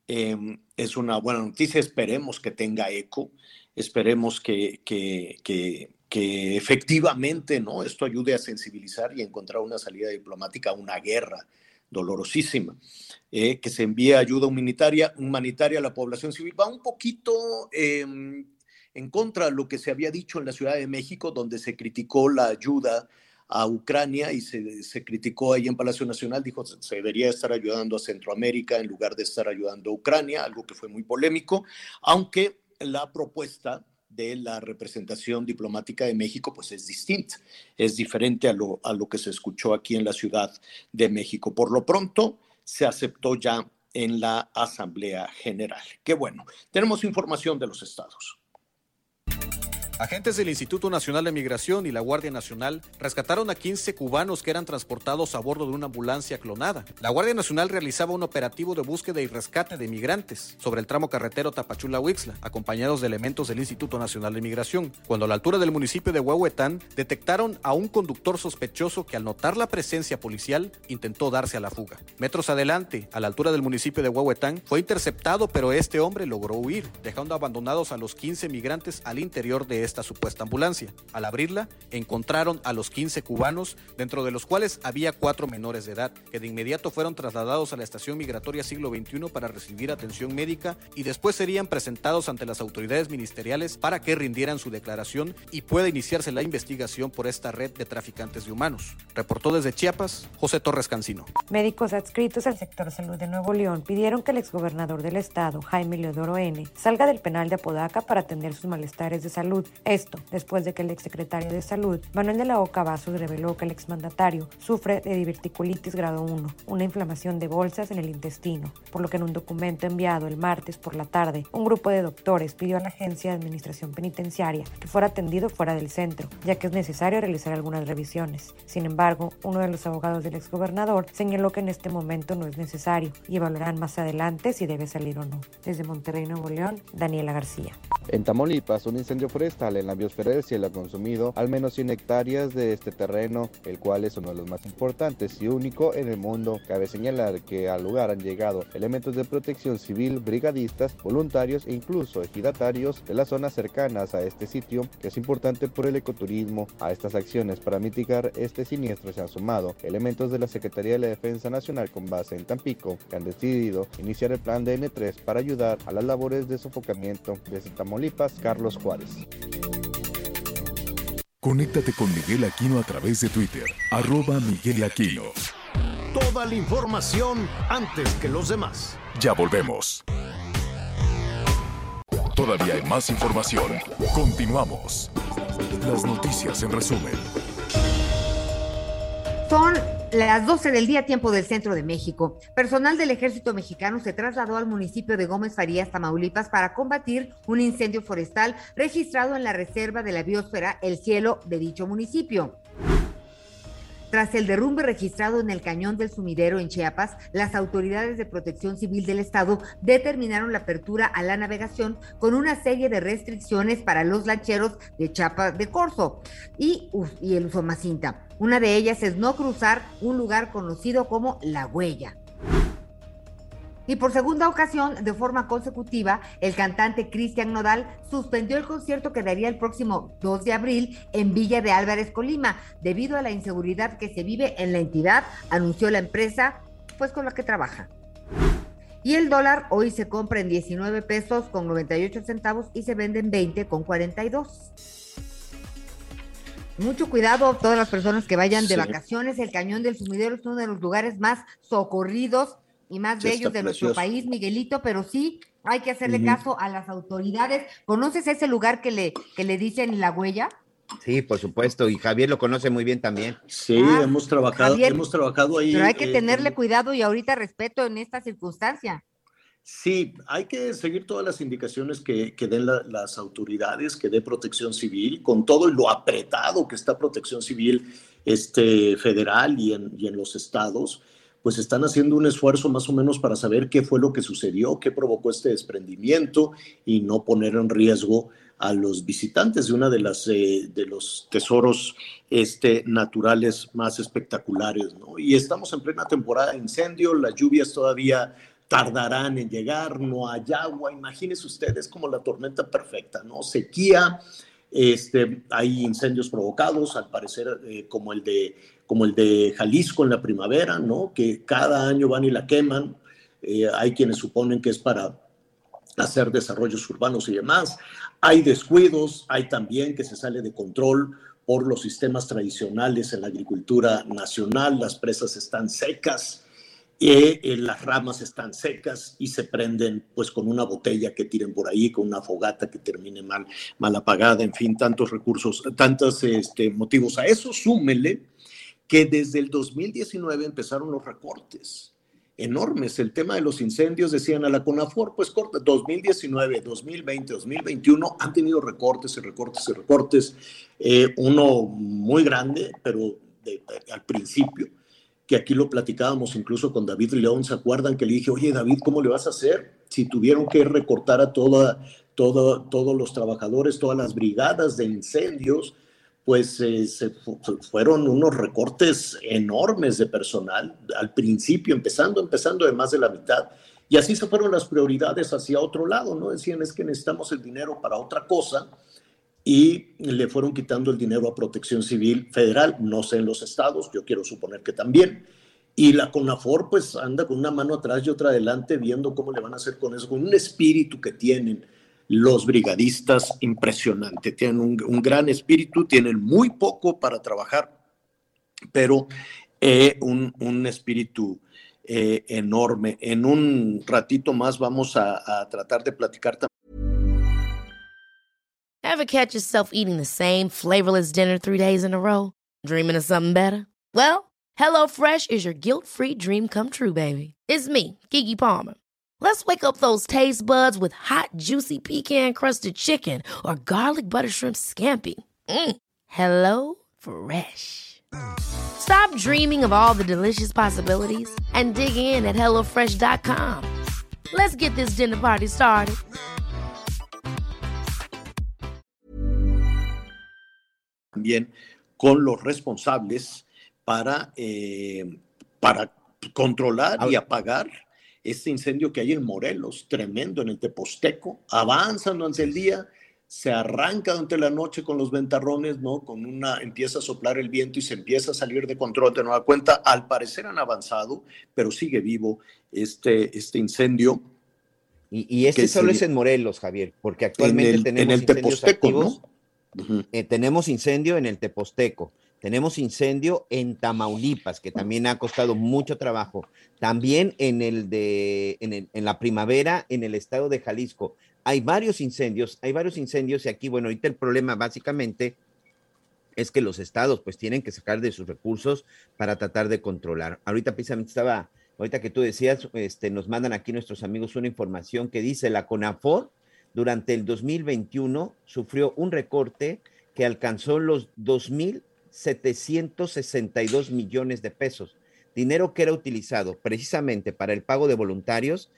Eh, es una buena noticia, esperemos que tenga eco, esperemos que, que, que, que efectivamente ¿no? esto ayude a sensibilizar y encontrar una salida diplomática a una guerra dolorosísima, eh, que se envíe ayuda humanitaria, a la población civil. Va un poquito eh, en contra de lo que se había dicho en la Ciudad de México, donde se criticó la ayuda a Ucrania y se, se criticó ahí en Palacio Nacional, dijo se debería estar ayudando a Centroamérica en lugar de estar ayudando a Ucrania, algo que fue muy polémico, aunque la propuesta de la representación diplomática de México, pues es distinta, es diferente a lo, a lo que se escuchó aquí en la Ciudad de México. Por lo pronto, se aceptó ya en la Asamblea General. Qué bueno. Tenemos información de los estados. Agentes del Instituto Nacional de Migración y la Guardia Nacional rescataron a 15 cubanos que eran transportados a bordo de una ambulancia clonada. La Guardia Nacional realizaba un operativo de búsqueda y rescate de migrantes sobre el tramo carretero Tapachula-Huixla, acompañados de elementos del Instituto Nacional de Migración. Cuando a la altura del municipio de Huehuetán detectaron a un conductor sospechoso que al notar la presencia policial intentó darse a la fuga. Metros adelante, a la altura del municipio de Huehuetán, fue interceptado, pero este hombre logró huir, dejando abandonados a los 15 migrantes al interior de esta supuesta ambulancia. Al abrirla, encontraron a los 15 cubanos, dentro de los cuales había cuatro menores de edad, que de inmediato fueron trasladados a la estación migratoria siglo XXI para recibir atención médica y después serían presentados ante las autoridades ministeriales para que rindieran su declaración y pueda iniciarse la investigación por esta red de traficantes de humanos. Reportó desde Chiapas José Torres Cancino. Médicos adscritos al sector salud de Nuevo León pidieron que el exgobernador del estado, Jaime Leodoro N., salga del penal de Apodaca para atender sus malestares de salud. Esto después de que el exsecretario de Salud, Manuel de la Oca Vasos, reveló que el exmandatario sufre de diverticulitis grado 1, una inflamación de bolsas en el intestino, por lo que en un documento enviado el martes por la tarde, un grupo de doctores pidió a la Agencia de Administración Penitenciaria que fuera atendido fuera del centro, ya que es necesario realizar algunas revisiones. Sin embargo, uno de los abogados del exgobernador señaló que en este momento no es necesario y evaluarán más adelante si debe salir o no. Desde Monterrey, Nuevo León, Daniela García. En Tamaulipas, un incendio forestal en la biosfera del cielo ha consumido al menos 100 hectáreas de este terreno, el cual es uno de los más importantes y único en el mundo. Cabe señalar que al lugar han llegado elementos de protección civil, brigadistas, voluntarios e incluso ejidatarios de las zonas cercanas a este sitio, que es importante por el ecoturismo. A estas acciones para mitigar este siniestro se han sumado elementos de la Secretaría de la Defensa Nacional con base en Tampico, que han decidido iniciar el plan de N3 para ayudar a las labores de sofocamiento. Desde Tamaulipas, Carlos Juárez. Conéctate con Miguel Aquino a través de Twitter, arroba Miguel Aquino. Toda la información antes que los demás. Ya volvemos. Todavía hay más información. Continuamos. Las noticias en resumen. Son las 12 del día, tiempo del centro de México. Personal del ejército mexicano se trasladó al municipio de Gómez Farías, Tamaulipas, para combatir un incendio forestal registrado en la reserva de la biosfera El Cielo de dicho municipio. Tras el derrumbe registrado en el cañón del sumidero en Chiapas, las autoridades de protección civil del estado determinaron la apertura a la navegación con una serie de restricciones para los lancheros de Chiapas de Corzo y, y el Usomacinta. Una de ellas es no cruzar un lugar conocido como La Huella. Y por segunda ocasión, de forma consecutiva, el cantante Cristian Nodal suspendió el concierto que daría el próximo 2 de abril en Villa de Álvarez, Colima, debido a la inseguridad que se vive en la entidad, anunció la empresa, pues con la que trabaja. Y el dólar hoy se compra en 19 pesos con 98 centavos y se vende en 20 con 42. Mucho cuidado todas las personas que vayan de Sí. vacaciones. El Cañón del Sumidero es uno de los lugares más socorridos y más Sí, bellos está de nuestro país, Miguelito, pero sí hay que hacerle caso a las autoridades. ¿Conoces ese lugar que le, que le dicen la huella? Sí, por supuesto, y Javier lo conoce muy bien también. Sí, Ah, hemos trabajado, Javier, hemos trabajado ahí. Pero hay que eh, tenerle en- cuidado y ahorita respeto en esta circunstancia. Sí, hay que seguir todas las indicaciones que, que den la- las autoridades, que dé protección civil, con todo lo apretado que está protección civil este, federal y en, y en los estados, pues están haciendo un esfuerzo más o menos para saber qué fue lo que sucedió, qué provocó este desprendimiento y no poner en riesgo a los visitantes de una de las eh, de los tesoros este, naturales más espectaculares, ¿no? Y estamos en plena temporada de incendio, las lluvias todavía tardarán en llegar, no hay agua, imagínense ustedes como la tormenta perfecta, ¿no? Sequía, este, hay incendios provocados, al parecer eh, como, el de, como el de Jalisco en la primavera, ¿no? Que cada año van y la queman, eh, hay quienes suponen que es para hacer desarrollos urbanos y demás. Hay descuidos, hay también que se sale de control por los sistemas tradicionales en la agricultura nacional, las presas están secas, eh, eh, las ramas están secas y se prenden pues con una botella que tiren por ahí, con una fogata que termine mal, mal apagada, en fin, tantos recursos, tantos este, motivos. A eso súmele que desde el 2019 empezaron los recortes enormes. El tema de los incendios, decían a la CONAFOR, pues corta, 2019, 2020, 2021 han tenido recortes y recortes y recortes. Eh, uno muy grande, pero al principio, que aquí lo platicábamos incluso con David León, ¿se acuerdan que le dije, oye David, ¿cómo le vas a hacer si tuvieron que recortar a toda, todo, todos los trabajadores, todas las brigadas de incendios? Pues eh, se fu- fu- fueron unos recortes enormes de personal al principio, empezando, empezando de más de la mitad. Y así se fueron las prioridades hacia otro lado, ¿no? Decían, es que necesitamos el dinero para otra cosa y le fueron quitando el dinero a protección civil federal, no sé en los estados, yo quiero suponer que también. Y la CONAFOR pues anda con una mano atrás y otra adelante viendo cómo le van a hacer con eso, con un espíritu que tienen los brigadistas impresionante. Tienen un, gran espíritu, tienen muy poco para trabajar, pero eh, un, espíritu eh, enorme. En un ratito más vamos a, a tratar de platicar también. Ever catch yourself eating the same flavorless dinner three days in a row? Dreaming of something better? Well, HelloFresh is your guilt-free dream come true, baby. It's me, Kiki Palmer. Let's wake up those taste buds with hot, juicy pecan crusted chicken or garlic butter shrimp scampi. Mm. Hello Fresh. Stop dreaming of all the delicious possibilities and dig in at HelloFresh.com. Let's get this dinner party started. También con los responsables para, eh, para controlar y apagar este incendio que hay en Morelos, tremendo en el Teposteco, avanzan durante el día, se arranca durante la noche con los ventarrones, ¿no? Con una, empieza a soplar el viento y se empieza a salir de control de nueva cuenta. Al parecer han avanzado, pero sigue vivo este, este incendio. Y, y este solo es en Morelos, Javier, porque actualmente en el, tenemos en el incendios Teposteco, activos. ¿no? Eh, tenemos incendio en el Teposteco, tenemos incendio en Tamaulipas, que también ha costado mucho trabajo, también en el de en, el- en la primavera en el estado de Jalisco. Hay varios incendios, hay varios incendios y aquí, bueno, ahorita el problema básicamente es que los estados pues tienen que sacar de sus recursos para tratar de controlar. Ahorita precisamente estaba, ahorita que tú decías, este, nos mandan aquí nuestros amigos una información que dice la CONAFOR durante el 2021 sufrió un recorte que alcanzó los 2.762 millones de pesos, dinero que era utilizado precisamente para el pago de voluntarios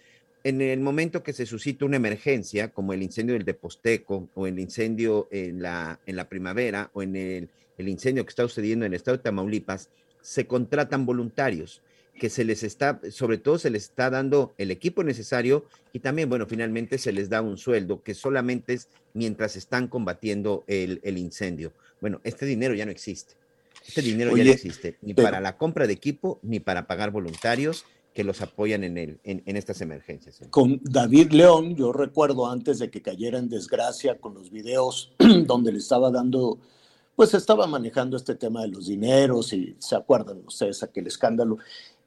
en el momento que se suscita una emergencia, como el incendio del Deposteco o el incendio en la, en la primavera o en el, el incendio que está sucediendo en el estado de Tamaulipas, se contratan voluntarios que se les está, sobre todo se les está dando el equipo necesario y también, bueno, finalmente se les da un sueldo que solamente es mientras están combatiendo el, el incendio. Bueno, este dinero ya no existe. Este dinero ya no existe, ni pero- para la compra de equipo, ni para pagar voluntarios que los apoyan en, el, en, en estas emergencias. Con David León, yo recuerdo antes de que cayera en desgracia con los videos donde le estaba dando, pues estaba manejando este tema de los dineros y se acuerdan ustedes aquel escándalo.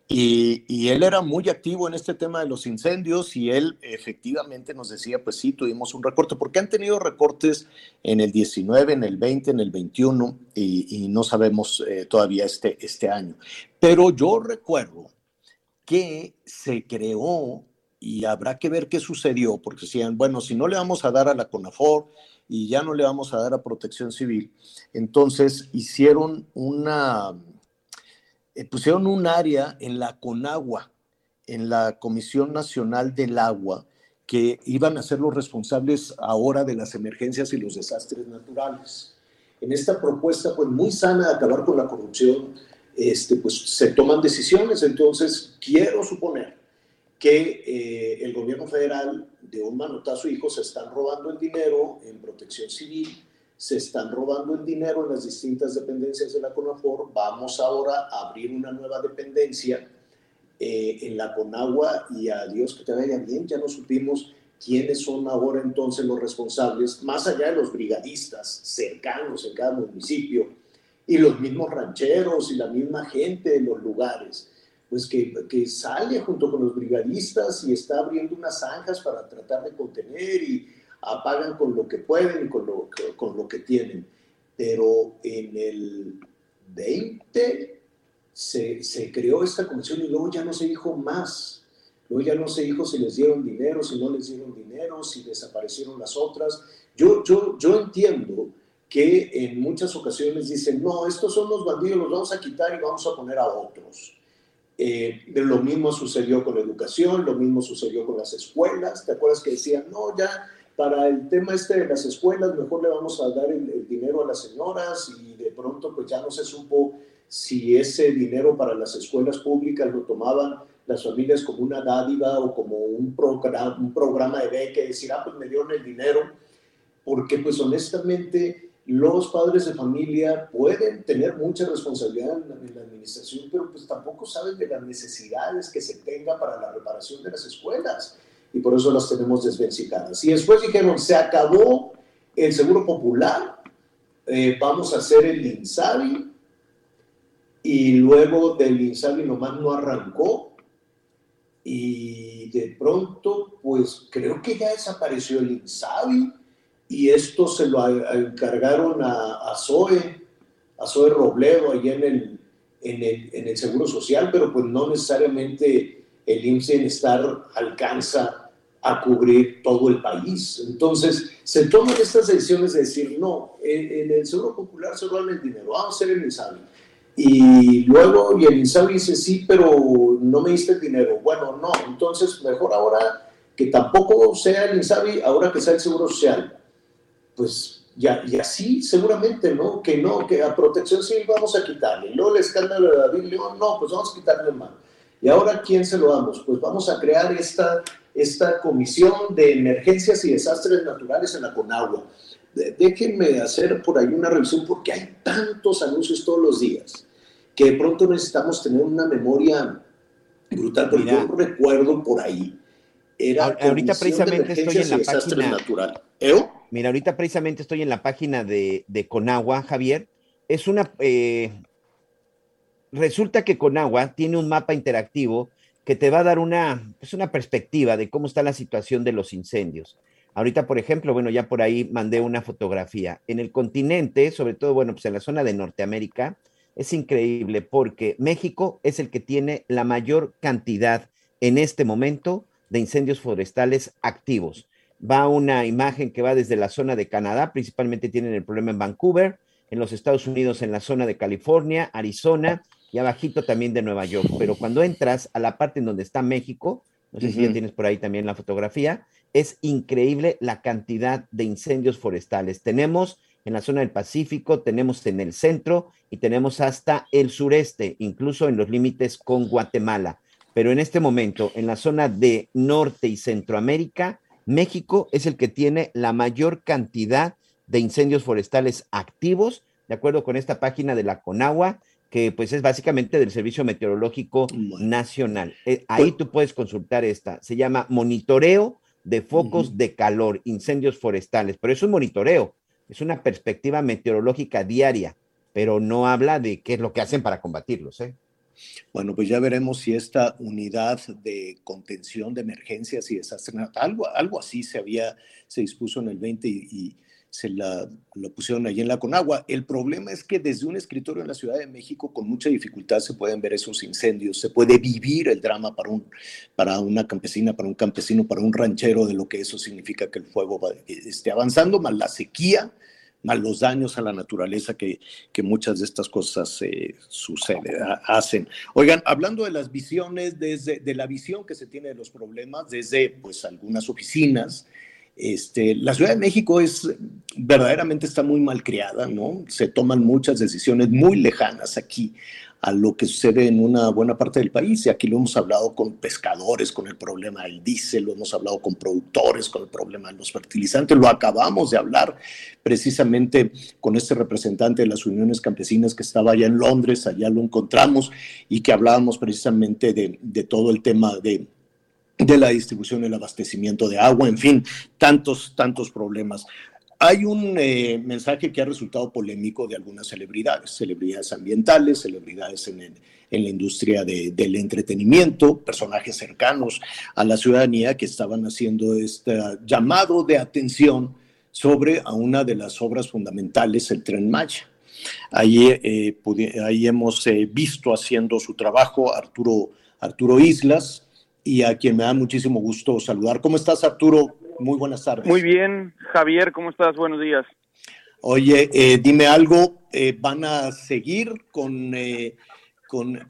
Y, él era muy activo en este tema de los incendios y él efectivamente nos decía, pues sí, tuvimos un recorte, porque han tenido recortes en el 19, en el 20, en el 21 y, y no sabemos eh, todavía este, este año. Pero yo recuerdo que se creó y habrá que ver qué sucedió, porque decían, bueno, si no le vamos a dar a la CONAFOR y ya no le vamos a dar a Protección Civil, entonces hicieron una, eh, pusieron un área en la CONAGUA, en la Comisión Nacional del Agua, que iban a ser los responsables ahora de las emergencias y los desastres naturales. En esta propuesta, pues muy sana de acabar con la corrupción, este, pues se toman decisiones. Entonces, quiero suponer que eh, el gobierno federal de un manotazo, hijo, se están robando el dinero en protección civil, se están robando el dinero en las distintas dependencias de la CONAFOR. Vamos ahora a abrir una nueva dependencia eh, en la CONAGUA y a Dios que te vaya bien, ya no supimos quiénes son ahora entonces los responsables, más allá de los brigadistas cercanos en cada municipio y los mismos rancheros y la misma gente de los lugares, pues que, que sale junto con los brigadistas y está abriendo unas zanjas para tratar de contener y apagan con lo que pueden y con lo, con lo que tienen. Pero en el 20 se, se creó esta comisión y luego ya no se dijo más. Luego ya no se dijo si les dieron dinero, si no les dieron dinero, si desaparecieron las otras. Yo, yo, yo entiendo que en muchas ocasiones dicen, no, estos son los bandidos, los vamos a quitar y vamos a poner a otros. Eh, lo mismo sucedió con la educación, lo mismo sucedió con las escuelas. ¿Te acuerdas que decían, no, ya para el tema este de las escuelas, mejor le vamos a dar el, dinero a las señoras y de pronto pues ya no se supo si ese dinero para las escuelas públicas lo tomaban las familias como una dádiva o como un programa, un programa de beca decir, ah, pues me dieron el dinero. porque pues honestamente los padres de familia pueden tener mucha responsabilidad en la, administración, pero pues tampoco saben de las necesidades que se tenga para la reparación de las escuelas y por eso las tenemos desvencicadas. Y después dijeron, se acabó el seguro popular, eh, vamos a hacer el INSABI y luego del INSABI nomás no arrancó y de pronto pues creo que ya desapareció el INSABI y esto se lo encargaron a, a Zoe, a Zoe Robledo, allá en el, en el, en el Seguro Social, pero pues no necesariamente el IMSS Bienestar alcanza a cubrir todo el país. Entonces, se toman estas decisiones de decir, no, en, el Seguro Popular se roban el dinero, vamos a hacer el INSABI. Y luego, y el INSABI dice, sí, pero no me diste el dinero. Bueno, no, entonces mejor ahora que tampoco sea el INSABI, ahora que sea el Seguro Social pues ya, y así seguramente, ¿no? Que no, que a protección civil vamos a quitarle. Y luego el escándalo de David León, no, pues vamos a quitarle más. Y ahora, ¿quién se lo damos? Pues vamos a crear esta, esta comisión de emergencias y desastres naturales en la Conagua. Déjenme hacer por ahí una revisión porque hay tantos anuncios todos los días que de pronto necesitamos tener una memoria brutal, pero yo recuerdo por ahí. Era ahorita precisamente estoy en la página natural. Mira, ahorita precisamente estoy en la página de, Conagua, Javier. Es una. Eh, resulta que Conagua tiene un mapa interactivo que te va a dar una, pues una perspectiva de cómo está la situación de los incendios. Ahorita, por ejemplo, bueno, ya por ahí mandé una fotografía. En el continente, sobre todo, bueno, pues en la zona de Norteamérica, es increíble porque México es el que tiene la mayor cantidad en este momento de incendios forestales activos va una imagen que va desde la zona de Canadá, principalmente tienen el problema en Vancouver, en los Estados Unidos, en la zona de California, Arizona y abajito también de Nueva York. Pero cuando entras a la parte en donde está México, no sé si ya tienes por ahí también la fotografía, es increíble la cantidad de incendios forestales. Tenemos en la zona del Pacífico, tenemos en el centro y tenemos hasta el sureste, incluso en los límites con Guatemala. Pero en este momento, en la zona de Norte y Centroamérica, México es el que tiene la mayor cantidad de incendios forestales activos, de acuerdo con esta página de la Conagua, que pues es básicamente del Servicio Meteorológico Nacional. Eh, ahí tú puedes consultar esta. Se llama Monitoreo de Focos de Calor, Incendios Forestales, pero es un monitoreo, es una perspectiva meteorológica diaria, pero no habla de qué es lo que hacen para combatirlos. ¿eh? Bueno, pues ya veremos si esta unidad de contención de emergencias y desastres, algo, algo así se había, se dispuso en el 20 y, se la, pusieron allí en la Conagua. El problema es que desde un escritorio en la Ciudad de México con mucha dificultad se pueden ver esos incendios, se puede vivir el drama para, un, para una campesina, para un campesino, para un ranchero de lo que eso significa que el fuego esté avanzando, más la sequía, más los daños a la naturaleza que, que muchas de estas cosas eh, suceden, hacen. Oigan, hablando de las visiones, desde de la visión que se tiene de los problemas, desde pues algunas oficinas, este, la Ciudad de México es verdaderamente está muy mal creada, ¿no? Se toman muchas decisiones muy lejanas aquí a lo que sucede en una buena parte del país. Y aquí lo hemos hablado con pescadores, con el problema del diésel, lo hemos hablado con productores, con el problema de los fertilizantes, lo acabamos de hablar precisamente con este representante de las uniones campesinas que estaba allá en Londres, allá lo encontramos y que hablábamos precisamente de, de todo el tema de, de la distribución, el abastecimiento de agua, en fin, tantos, tantos problemas. Hay un eh, mensaje que ha resultado polémico de algunas celebridades, celebridades ambientales, celebridades en, la industria del entretenimiento, personajes cercanos a la ciudadanía que estaban haciendo este llamado de atención sobre a una de las obras fundamentales, el tren Maya. Ahí, eh, hemos eh, visto haciendo su trabajo Arturo, Arturo Islas y a quien me da muchísimo gusto saludar. ¿Cómo estás, Arturo? Muy buenas tardes. Muy bien, Javier, ¿cómo estás? Buenos días. Oye, eh, dime algo, eh, ¿van a seguir eh, con,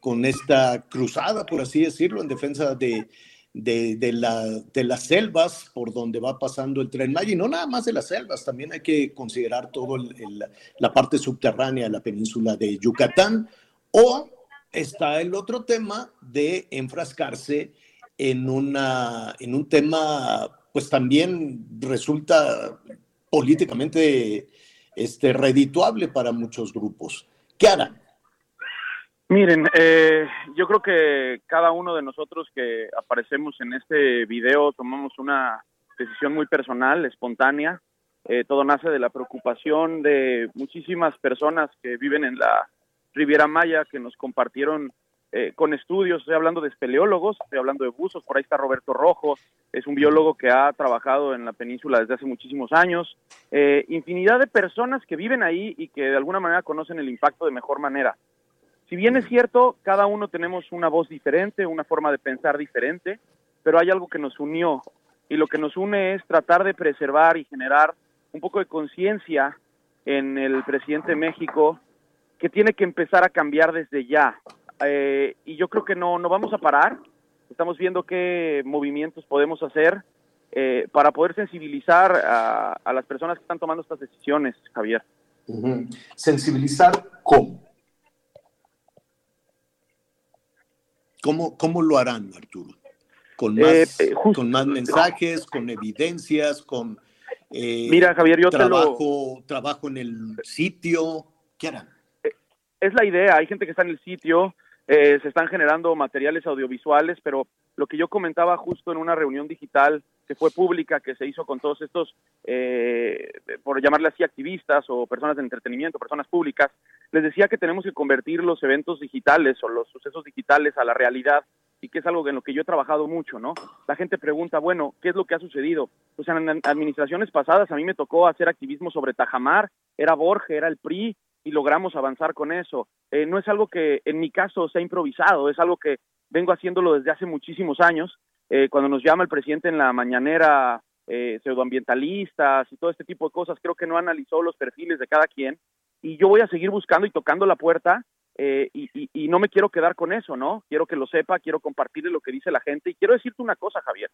con, esta cruzada, por así decirlo, en defensa de, de, la, de las selvas por donde va pasando el tren Maya? Y no nada más de las selvas, también hay que considerar toda la parte subterránea de la península de Yucatán. O está el otro tema de enfrascarse en, una, en un tema pues también resulta políticamente este, redituable para muchos grupos. ¿Qué harán? Miren, eh, yo creo que cada uno de nosotros que aparecemos en este video tomamos una decisión muy personal, espontánea. Eh, todo nace de la preocupación de muchísimas personas que viven en la Riviera Maya, que nos compartieron eh, con estudios, estoy hablando de espeleólogos, estoy hablando de buzos, por ahí está Roberto Rojo, es un biólogo que ha trabajado en la península desde hace muchísimos años, eh, infinidad de personas que viven ahí y que de alguna manera conocen el impacto de mejor manera. Si bien es cierto, cada uno tenemos una voz diferente, una forma de pensar diferente, pero hay algo que nos unió y lo que nos une es tratar de preservar y generar un poco de conciencia en el presidente de México que tiene que empezar a cambiar desde ya. Eh, y yo creo que no, no vamos a parar. Estamos viendo qué movimientos podemos hacer eh, para poder sensibilizar a, a, las personas que están tomando estas decisiones, Javier. Uh -huh. ¿Sensibilizar cómo? cómo? ¿Cómo lo harán, Arturo? ¿Con más, eh, con más mensajes, con evidencias, con Mira, Javier, yo trabajo, te lo... trabajo en el sitio? ¿Qué harán? Es la idea, hay gente que está en el sitio, eh, se están generando materiales audiovisuales, pero lo que yo comentaba justo en una reunión digital que fue pública, que se hizo con todos estos, eh, por llamarle así, activistas o personas de entretenimiento, personas públicas, les decía que tenemos que convertir los eventos digitales o los sucesos digitales a la realidad y que es algo en lo que yo he trabajado mucho, ¿no? La gente pregunta, bueno, ¿qué es lo que ha sucedido? Pues en administraciones pasadas a mí me tocó hacer activismo sobre Tajamar, era Borges, era el PRI, y logramos avanzar con eso. Eh, no es algo que en mi caso se ha improvisado, es algo que vengo haciéndolo desde hace muchísimos años. Eh, cuando nos llama el presidente en la mañanera, eh, pseudoambientalistas y todo este tipo de cosas, creo que no analizó los perfiles de cada quien. Y yo voy a seguir buscando y tocando la puerta eh, y, no me quiero quedar con eso, ¿no? Quiero que lo sepa, quiero compartirle lo que dice la gente y quiero decirte una cosa, Javier.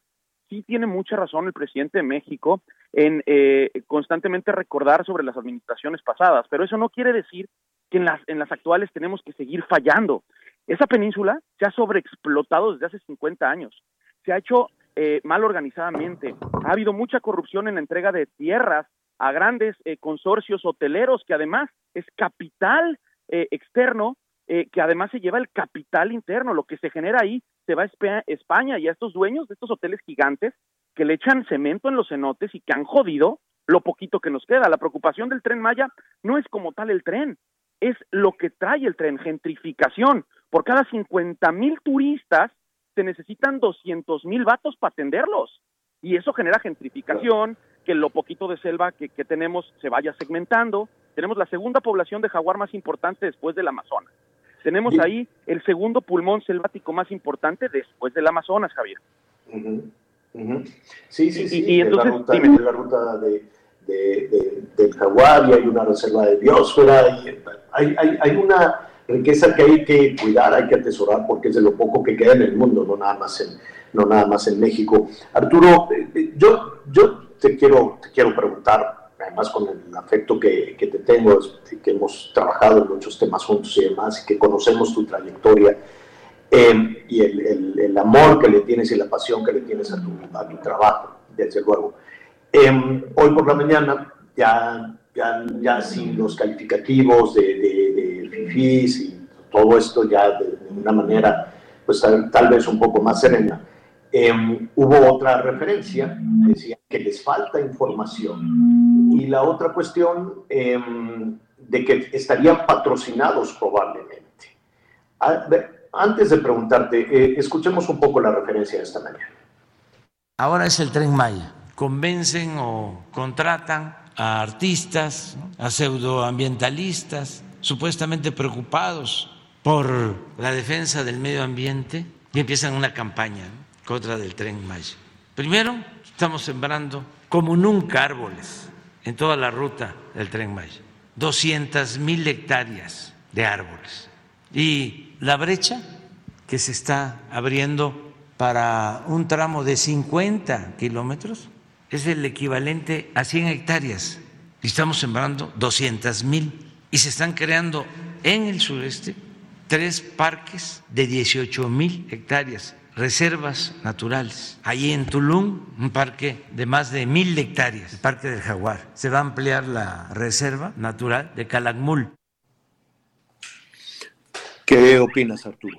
Sí tiene mucha razón el presidente de México en eh, constantemente recordar sobre las administraciones pasadas, pero eso no quiere decir que en las, en las actuales tenemos que seguir fallando. Esa península se ha sobreexplotado desde hace 50 años, se ha hecho eh, mal organizadamente, ha habido mucha corrupción en la entrega de tierras a grandes eh, consorcios hoteleros que además es capital eh, externo eh, que además se lleva el capital interno, lo que se genera ahí se va a España y a estos dueños de estos hoteles gigantes que le echan cemento en los cenotes y que han jodido lo poquito que nos queda. La preocupación del tren Maya no es como tal el tren, es lo que trae el tren, gentrificación. Por cada 50 mil turistas se necesitan 200 mil vatos para atenderlos. Y eso genera gentrificación, que lo poquito de selva que, que tenemos se vaya segmentando, tenemos la segunda población de jaguar más importante después del Amazonas. Tenemos ahí el segundo pulmón selvático más importante después del Amazonas, Javier. Uh -huh. Uh -huh. Sí, sí, sí. Y, y entonces, la ruta, dime. la ruta de, de, de, del jaguar y hay una reserva de biosfera. Y hay, hay, hay una riqueza que hay que cuidar, hay que atesorar porque es de lo poco que queda en el mundo, no nada más en, no nada más en México. Arturo, eh, yo, yo te, quiero, te quiero preguntar, además con el afecto que, que, te tengo, que hemos trabajado en muchos temas juntos y demás, que conocemos tu trayectoria eh, y el, el, el, amor que le tienes y la pasión que le tienes a tu, a tu trabajo, desde luego. Eh, hoy por la mañana, ya, ya, ya sin los calificativos de, de, de FIFIs y todo esto, ya de, de una manera, pues tal, tal, vez un poco más serena, eh, hubo otra referencia, decía que les falta información y la otra cuestión eh, de que estarían patrocinados probablemente. A ver, antes de preguntarte, eh, escuchemos un poco la referencia de esta mañana. Ahora es el tren Maya. Convencen o contratan a artistas, a pseudoambientalistas, supuestamente preocupados por la defensa del medio ambiente y empiezan una campaña contra del tren Maya. Primero, estamos sembrando como nunca árboles en toda la ruta del tren Maya. 200 mil hectáreas de árboles. Y la brecha que se está abriendo para un tramo de 50 kilómetros es el equivalente a 100 hectáreas. Y estamos sembrando 200 mil. Y se están creando en el sureste tres parques de 18 mil hectáreas reservas naturales. Ahí en Tulum, un parque de más de mil hectáreas, el Parque del Jaguar. Se va a ampliar la reserva natural de Calakmul. ¿Qué opinas, Arturo?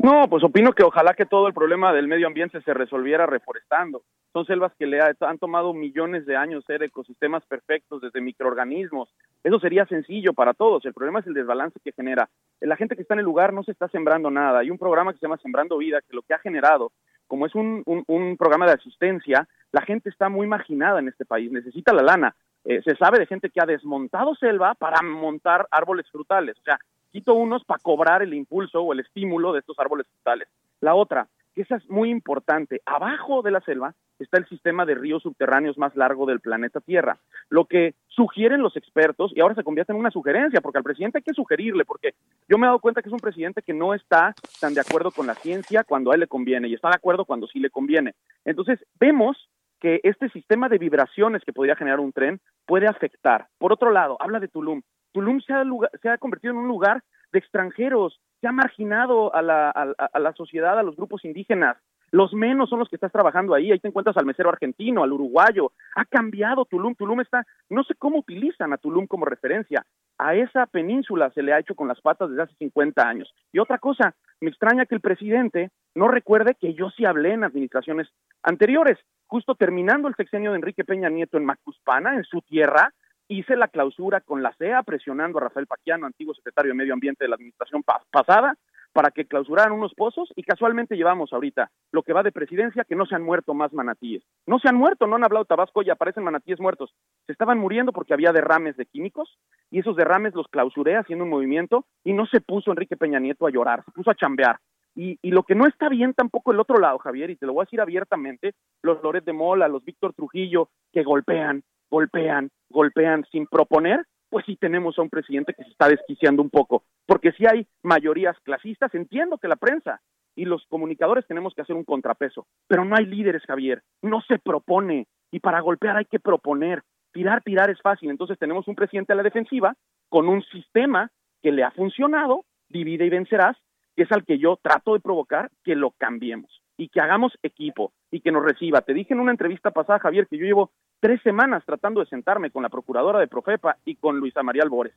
No, pues opino que ojalá que todo el problema del medio ambiente se resolviera reforestando. Son selvas que le ha- han tomado millones de años ser ecosistemas perfectos desde microorganismos. Eso sería sencillo para todos. El problema es el desbalance que genera. La gente que está en el lugar no se está sembrando nada. Hay un programa que se llama Sembrando Vida que lo que ha generado, como es un, un- un programa de asistencia, la gente está muy marginada en este país. Necesita la lana. Eh, se sabe de gente que ha desmontado selva para montar árboles frutales. O sea, quito unos para cobrar el impulso o el estímulo de estos árboles frutales. La otra, esa es muy importante, abajo de la selva está el sistema de ríos subterráneos más largo del planeta Tierra. Lo que sugieren los expertos, y ahora se convierte en una sugerencia, porque al presidente hay que sugerirle, porque yo me he dado cuenta que es un presidente que no está tan de acuerdo con la ciencia cuando a él le conviene, y está de acuerdo cuando sí le conviene. Entonces, vemos que este sistema de vibraciones que podría generar un tren puede afectar. Por otro lado, habla de Tulum. Tulum se ha, se ha convertido en un lugar de extranjeros, se ha marginado a la, a, a- la sociedad, a los grupos indígenas. Los menos son los que estás trabajando ahí. Ahí te encuentras al mesero argentino, al uruguayo. Ha cambiado Tulum. Tulum está, no sé cómo utilizan a Tulum como referencia. A esa península se le ha hecho con las patas desde hace 50 años. Y otra cosa, me extraña que el presidente no recuerde que yo sí hablé en administraciones anteriores. Justo terminando el sexenio de Enrique Peña Nieto en Macuspana, en su tierra, hice la clausura con la CEA presionando a Rafael Paquiano, antiguo secretario de Medio Ambiente de la administración pa- pasada, para que clausuraran unos pozos y casualmente llevamos ahorita lo que va de presidencia que no se han muerto más manatíes. No se han muerto, no han hablado Tabasco y aparecen manatíes muertos. Se estaban muriendo porque había derrames de químicos y esos derrames los clausuré haciendo un movimiento y no se puso Enrique Peña Nieto a llorar, se puso a chambear. Y, y lo que no está bien tampoco el otro lado, Javier, y te lo voy a decir abiertamente, los Loret de Mola, los Víctor Trujillo, que golpean, golpean, golpean sin proponer, pues sí tenemos a un presidente que se está desquiciando un poco, porque si hay mayorías clasistas, entiendo que la prensa y los comunicadores tenemos que hacer un contrapeso, pero no hay líderes, Javier, no se propone, y para golpear hay que proponer, tirar, tirar es fácil, entonces tenemos un presidente a la defensiva con un sistema que le ha funcionado, divide y vencerás, que es al que yo trato de provocar que lo cambiemos y que hagamos equipo y que nos reciba. Te dije en una entrevista pasada, Javier, que yo llevo tres semanas tratando de sentarme con la procuradora de Profepa y con Luisa María Albores.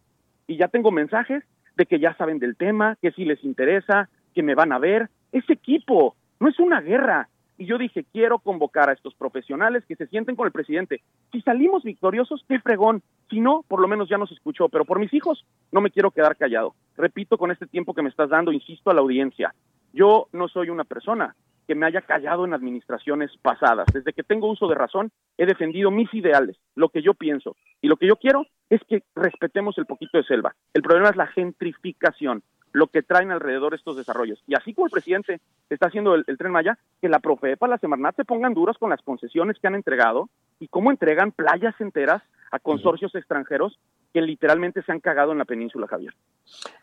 Y ya tengo mensajes de que ya saben del tema, que sí les interesa, que me van a ver. Es equipo, no es una guerra. Y yo dije, quiero convocar a estos profesionales que se sienten con el presidente. Si salimos victoriosos, qué fregón. Si no, por lo menos ya nos escuchó. Pero por mis hijos, no me quiero quedar callado. Repito, con este tiempo que me estás dando, insisto a la audiencia, yo no soy una persona que me haya callado en administraciones pasadas. Desde que tengo uso de razón, he defendido mis ideales, lo que yo pienso. Y lo que yo quiero es que respetemos el poquito de selva. El problema es la gentrificación, lo que traen alrededor estos desarrollos. Y así como el presidente está haciendo el, el Tren Maya, que la Profepa, la Semarnat se pongan duros con las concesiones que han entregado y cómo entregan playas enteras a consorcios extranjeros que literalmente se han cagado en la península, Javier.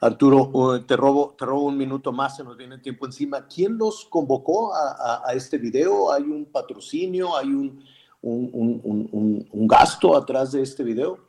Arturo, uh, te robo, te robo un minuto más, se nos viene el tiempo encima. ¿Quién los convocó a, a- a este video? ¿Hay un patrocinio? ¿Hay un, un- un- un- un- un gasto atrás de este video?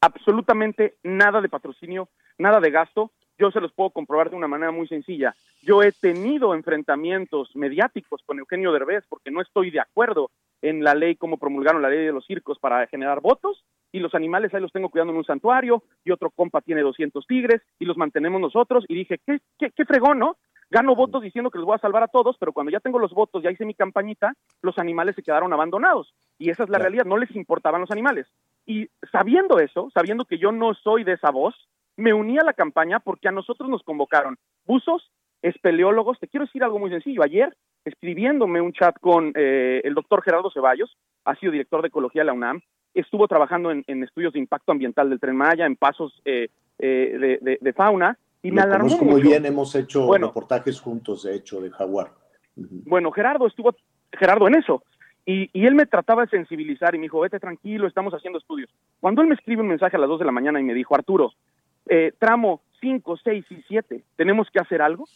absolutamente nada de patrocinio, nada de gasto. Yo se los puedo comprobar de una manera muy sencilla. Yo he tenido enfrentamientos mediáticos con Eugenio Derbez porque no estoy de acuerdo en la ley, como promulgaron la ley de los circos para generar votos, y los animales ahí los tengo cuidando en un santuario, y otro compa tiene 200 tigres, y los mantenemos nosotros, y dije, qué, qué, qué fregón, ¿no? Gano votos diciendo que los voy a salvar a todos, pero cuando ya tengo los votos, ya hice mi campañita, los animales se quedaron abandonados. Y esa es la realidad, no les importaban los animales. Y sabiendo eso, sabiendo que yo no soy de esa voz, me uní a la campaña porque a nosotros nos convocaron buzos, espeleólogos. Te quiero decir algo muy sencillo. Ayer, escribiéndome un chat con eh, el doctor Gerardo Ceballos, ha sido director de ecología de la UNAM, estuvo trabajando en, en estudios de impacto ambiental del Tren Maya, en pasos eh, eh, de, de- de fauna, y me Lo alarmó conozco muy mucho. bien, hemos hecho Bueno. reportajes juntos, de hecho, de Jaguar. Bueno, Gerardo estuvo, Gerardo en eso. Y, y él me trataba de sensibilizar y me dijo, vete tranquilo, estamos haciendo estudios. Cuando él me escribe un mensaje a las 2 de la mañana y me dijo, Arturo, eh, tramo 5, 6 y 7, ¿tenemos que hacer algo?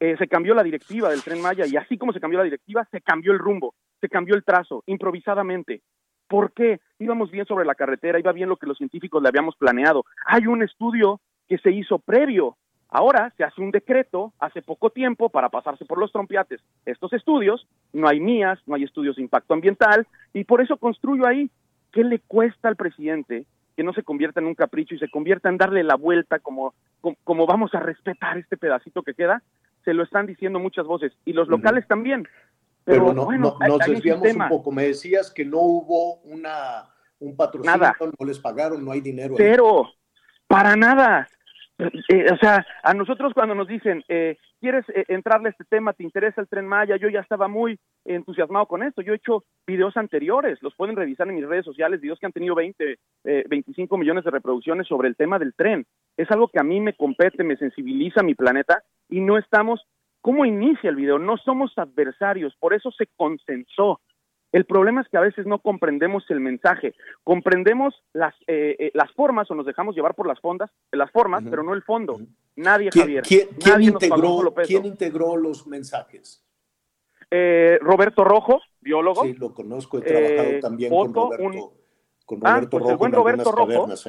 Eh, se cambió la directiva del Tren Maya y así como se cambió la directiva, se cambió el rumbo, se cambió el trazo, improvisadamente. ¿Por qué? Íbamos bien sobre la carretera, iba bien lo que los científicos le habíamos planeado. Hay un estudio que se hizo previo Ahora se hace un decreto hace poco tiempo para pasarse por los trompiates estos estudios, no hay mías, no hay estudios de impacto ambiental, y por eso construyo ahí. ¿Qué le cuesta al presidente que no se convierta en un capricho y se convierta en darle la vuelta como, como, como vamos a respetar este pedacito que queda? Se lo están diciendo muchas voces, y los locales también. Pero, Pero, no, bueno, no- nos desviamos un poco. Me decías que no hubo una, un patrocinio, Nada. no les pagaron, no hay dinero. ahí. Cero, para nada. Eh, o sea, a nosotros cuando nos dicen, eh, ¿quieres eh, entrarle a este tema? ¿Te interesa el tren Maya? Yo ya estaba muy entusiasmado con esto. Yo he hecho videos anteriores, los pueden revisar en mis redes sociales, videos que han tenido 20, eh, 25 millones de reproducciones sobre el tema del tren. Es algo que a mí me compete, me sensibiliza mi planeta y no estamos, ¿cómo inicia el video? No somos adversarios, por eso se consensó. El problema es que a veces no comprendemos el mensaje, comprendemos las, eh, eh, las formas o nos dejamos llevar por las fondas, las formas, pero no el fondo. Nadie, ¿Quién, Javier. quién- quién nadie un integró, quién integró los mensajes? Eh, Roberto Rojo, biólogo. Sí, lo conozco, he trabajado Eh, también con Roberto, un- con Ah, pues el Rojo buen en algunas Roberto Rojo. tabernas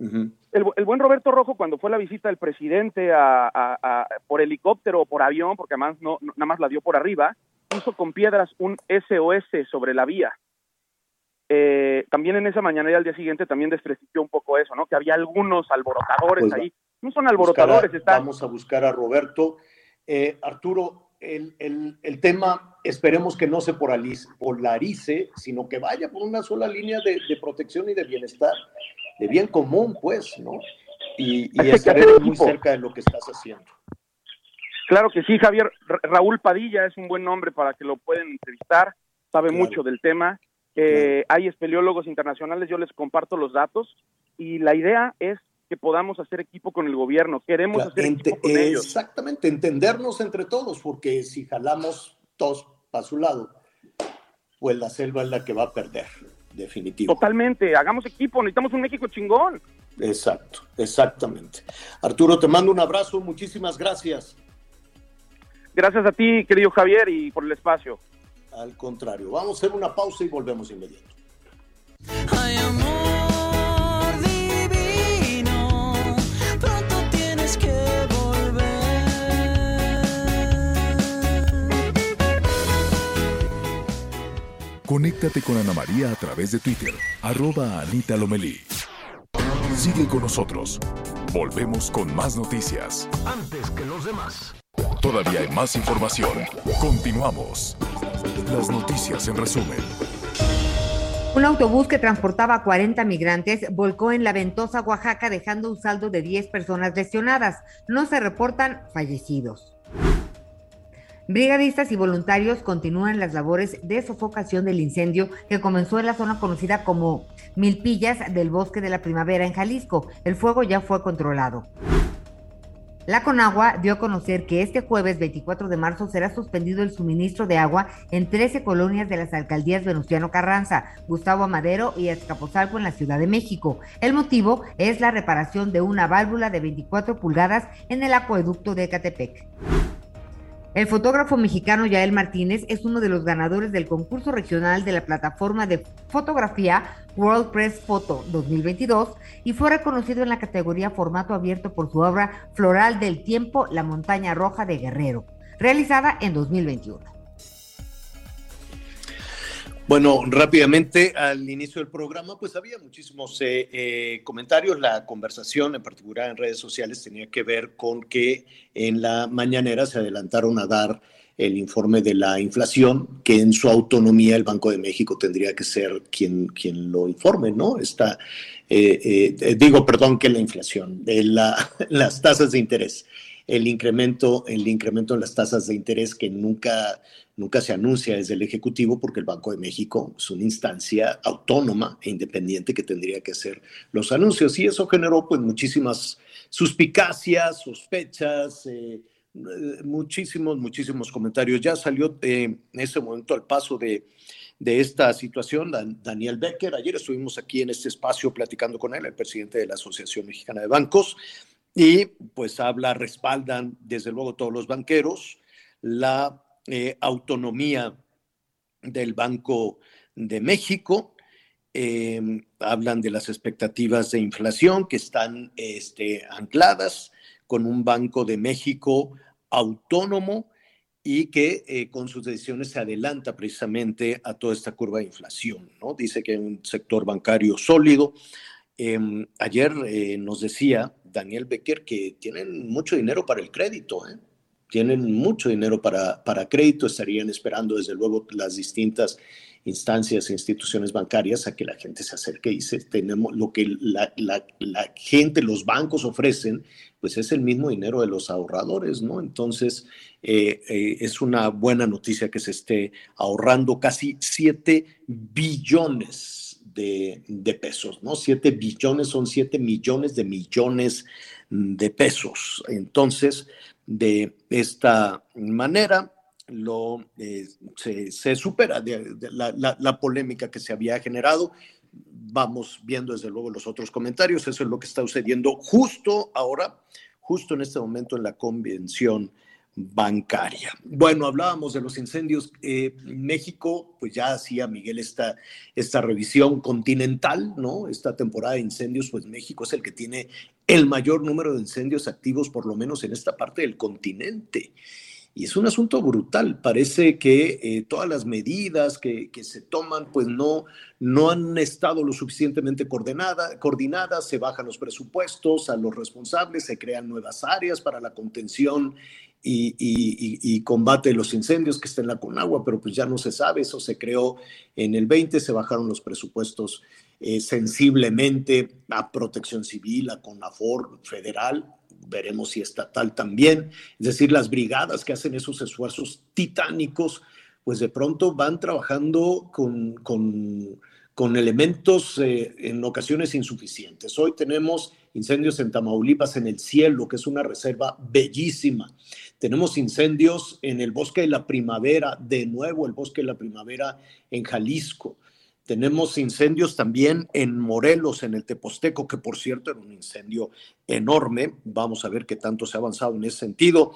El, bu- el buen Roberto Rojo, cuando fue la visita del presidente a, a- a- por helicóptero o por avión, porque además no, no- nada más la dio por arriba, puso con piedras un SOS sobre la vía. Eh, también en esa mañana y al día siguiente también desprestigió un poco eso, ¿no? Que había algunos alborotadores Pues ahí. No son alborotadores, a- están Vamos a buscar a Roberto. Eh, Arturo, el, el- el tema, esperemos que no se polarice, polarice, sino que vaya por una sola línea de, de protección y de bienestar, de bien común, pues, ¿no? Y, estaremos muy cerca de lo que estás haciendo. Claro que sí, Javier. Ra- Raúl Padilla es un buen nombre para que lo puedan entrevistar, sabe Claro. mucho del tema. Eh, Hay espeleólogos internacionales, yo les comparto los datos y la idea es que podamos hacer equipo con el gobierno. Queremos Claro, hacer ente- equipo con ellos. Exactamente, entendernos entre todos, porque si jalamos todos para su lado, pues la selva es la que va a perder, definitivo. Totalmente, hagamos equipo, necesitamos un México chingón. Exacto, exactamente. Arturo, te mando un abrazo, muchísimas gracias. Gracias a ti, querido Javier, y por el espacio. Al contrario, vamos a hacer una pausa y volvemos inmediato. Conéctate con Ana María a través de Twitter, arroba Anita Lomelí. Sigue con nosotros. Volvemos con más noticias. Antes que los demás. Todavía hay más información. Continuamos. Las noticias en resumen. Un autobús que transportaba a 40 migrantes volcó en La Ventosa, Oaxaca, dejando un saldo de 10 personas lesionadas. No se reportan fallecidos. Brigadistas y voluntarios continúan las labores de sofocación del incendio que comenzó en la zona conocida como Milpillas del Bosque de la Primavera en Jalisco. El fuego ya fue controlado. La Conagua dio a conocer que este jueves 24 de marzo será suspendido el suministro de agua en 13 colonias de las alcaldías Venustiano Carranza, Gustavo Amadero y Azcapotzalco en la Ciudad de México. El motivo es la reparación de una válvula de 24 pulgadas en el acueducto de Ecatepec. El fotógrafo mexicano Yael Martínez es uno de los ganadores del concurso regional de la plataforma de fotografía World Press Photo 2022 y fue reconocido en la categoría formato abierto por su obra Floral del Tiempo, La Montaña Roja de Guerrero, realizada en 2021. Bueno, rápidamente al inicio del programa, pues había muchísimos eh, eh, comentarios. La conversación, en particular en redes sociales, tenía que ver con que en la mañanera se adelantaron a dar el informe de la inflación, que en su autonomía el Banco de México tendría que ser quien, quien lo informe, ¿no? Está, eh, eh, digo, perdón, que la inflación, de la, las tasas de interés, el incremento, el incremento en las tasas de interés que nunca nunca se anuncia desde el Ejecutivo porque el Banco de México es una instancia autónoma e independiente que tendría que hacer los anuncios y eso generó pues muchísimas suspicacias, sospechas, eh, muchísimos, muchísimos comentarios. Ya salió eh, en ese momento al paso de, de esta situación Dan, Daniel Becker. Ayer estuvimos aquí en este espacio platicando con él, el presidente de la Asociación Mexicana de Bancos, y pues habla, respaldan desde luego todos los banqueros la eh, autonomía del Banco de México. Eh, hablan de las expectativas de inflación que están este, ancladas con un Banco de México autónomo y que eh, con sus decisiones se adelanta precisamente a toda esta curva de inflación, ¿no? Dice que hay un sector bancario sólido. Em, ayer eh, nos decía Daniel Becker que tienen mucho dinero para el crédito, ¿eh? tienen mucho dinero para, para crédito, estarían esperando desde luego las distintas instancias e instituciones bancarias a que la gente se acerque y dice, tenemos lo que la, la, la, gente, los bancos ofrecen, pues es el mismo dinero de los ahorradores, ¿no? Entonces, eh, eh, es una buena noticia que se esté ahorrando casi 7 billones de, pesos, ¿no? 7 billones son 7 millones de millones de pesos. Entonces, de esta manera, lo, eh, se, se, supera de la, la, la, polémica que se había generado. Vamos viendo desde luego los otros comentarios. Eso es lo que está sucediendo justo ahora, justo en este momento en la convención bancaria. Bueno, hablábamos de los incendios. Eh, México, pues ya hacía Miguel esta, esta revisión continental, ¿no? Esta temporada de incendios, pues México es el que tiene el mayor número de incendios activos, por lo menos en esta parte del continente. Y es un asunto brutal. Parece que eh, todas las medidas que, que, se toman pues no, no han estado lo suficientemente coordinada, coordinadas, se bajan los presupuestos a los responsables, se crean nuevas áreas para la contención y, combate los incendios que está en la Conagua, pero pues ya no se sabe, eso se creó en el 20, se bajaron los presupuestos eh, sensiblemente a protección civil, a CONAFOR federal, veremos si estatal también, es decir, las brigadas que hacen esos esfuerzos titánicos, pues de pronto van trabajando con, con, con elementos eh, en ocasiones insuficientes. Hoy tenemos incendios en Tamaulipas en el cielo, que es una reserva bellísima. Tenemos incendios en el bosque de la primavera, de nuevo el bosque de la primavera en Jalisco. Tenemos incendios también en Morelos, en el Teposteco, que por cierto era un incendio enorme. Vamos a ver qué tanto se ha avanzado en ese sentido.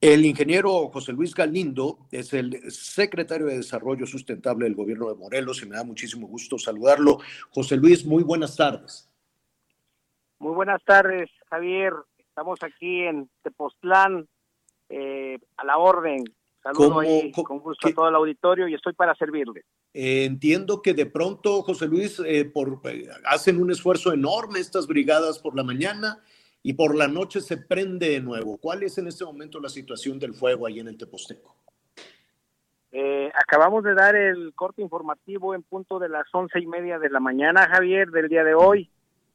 El ingeniero José Luis Galindo es el secretario de Desarrollo Sustentable del gobierno de Morelos y me da muchísimo gusto saludarlo. José Luis, muy buenas tardes. Muy buenas tardes, Javier. Estamos aquí en Tepoztlán, eh, a la orden. Saludo ahí, con gusto a todo el auditorio y estoy para servirle. Eh, entiendo que de pronto, José Luis, eh, por, eh, hacen un esfuerzo enorme estas brigadas por la mañana y por la noche se prende de nuevo. ¿Cuál es en este momento la situación del fuego ahí en el Teposteco? Eh, acabamos de dar el corte informativo en punto de las once y media de la mañana, Javier, del día de hoy.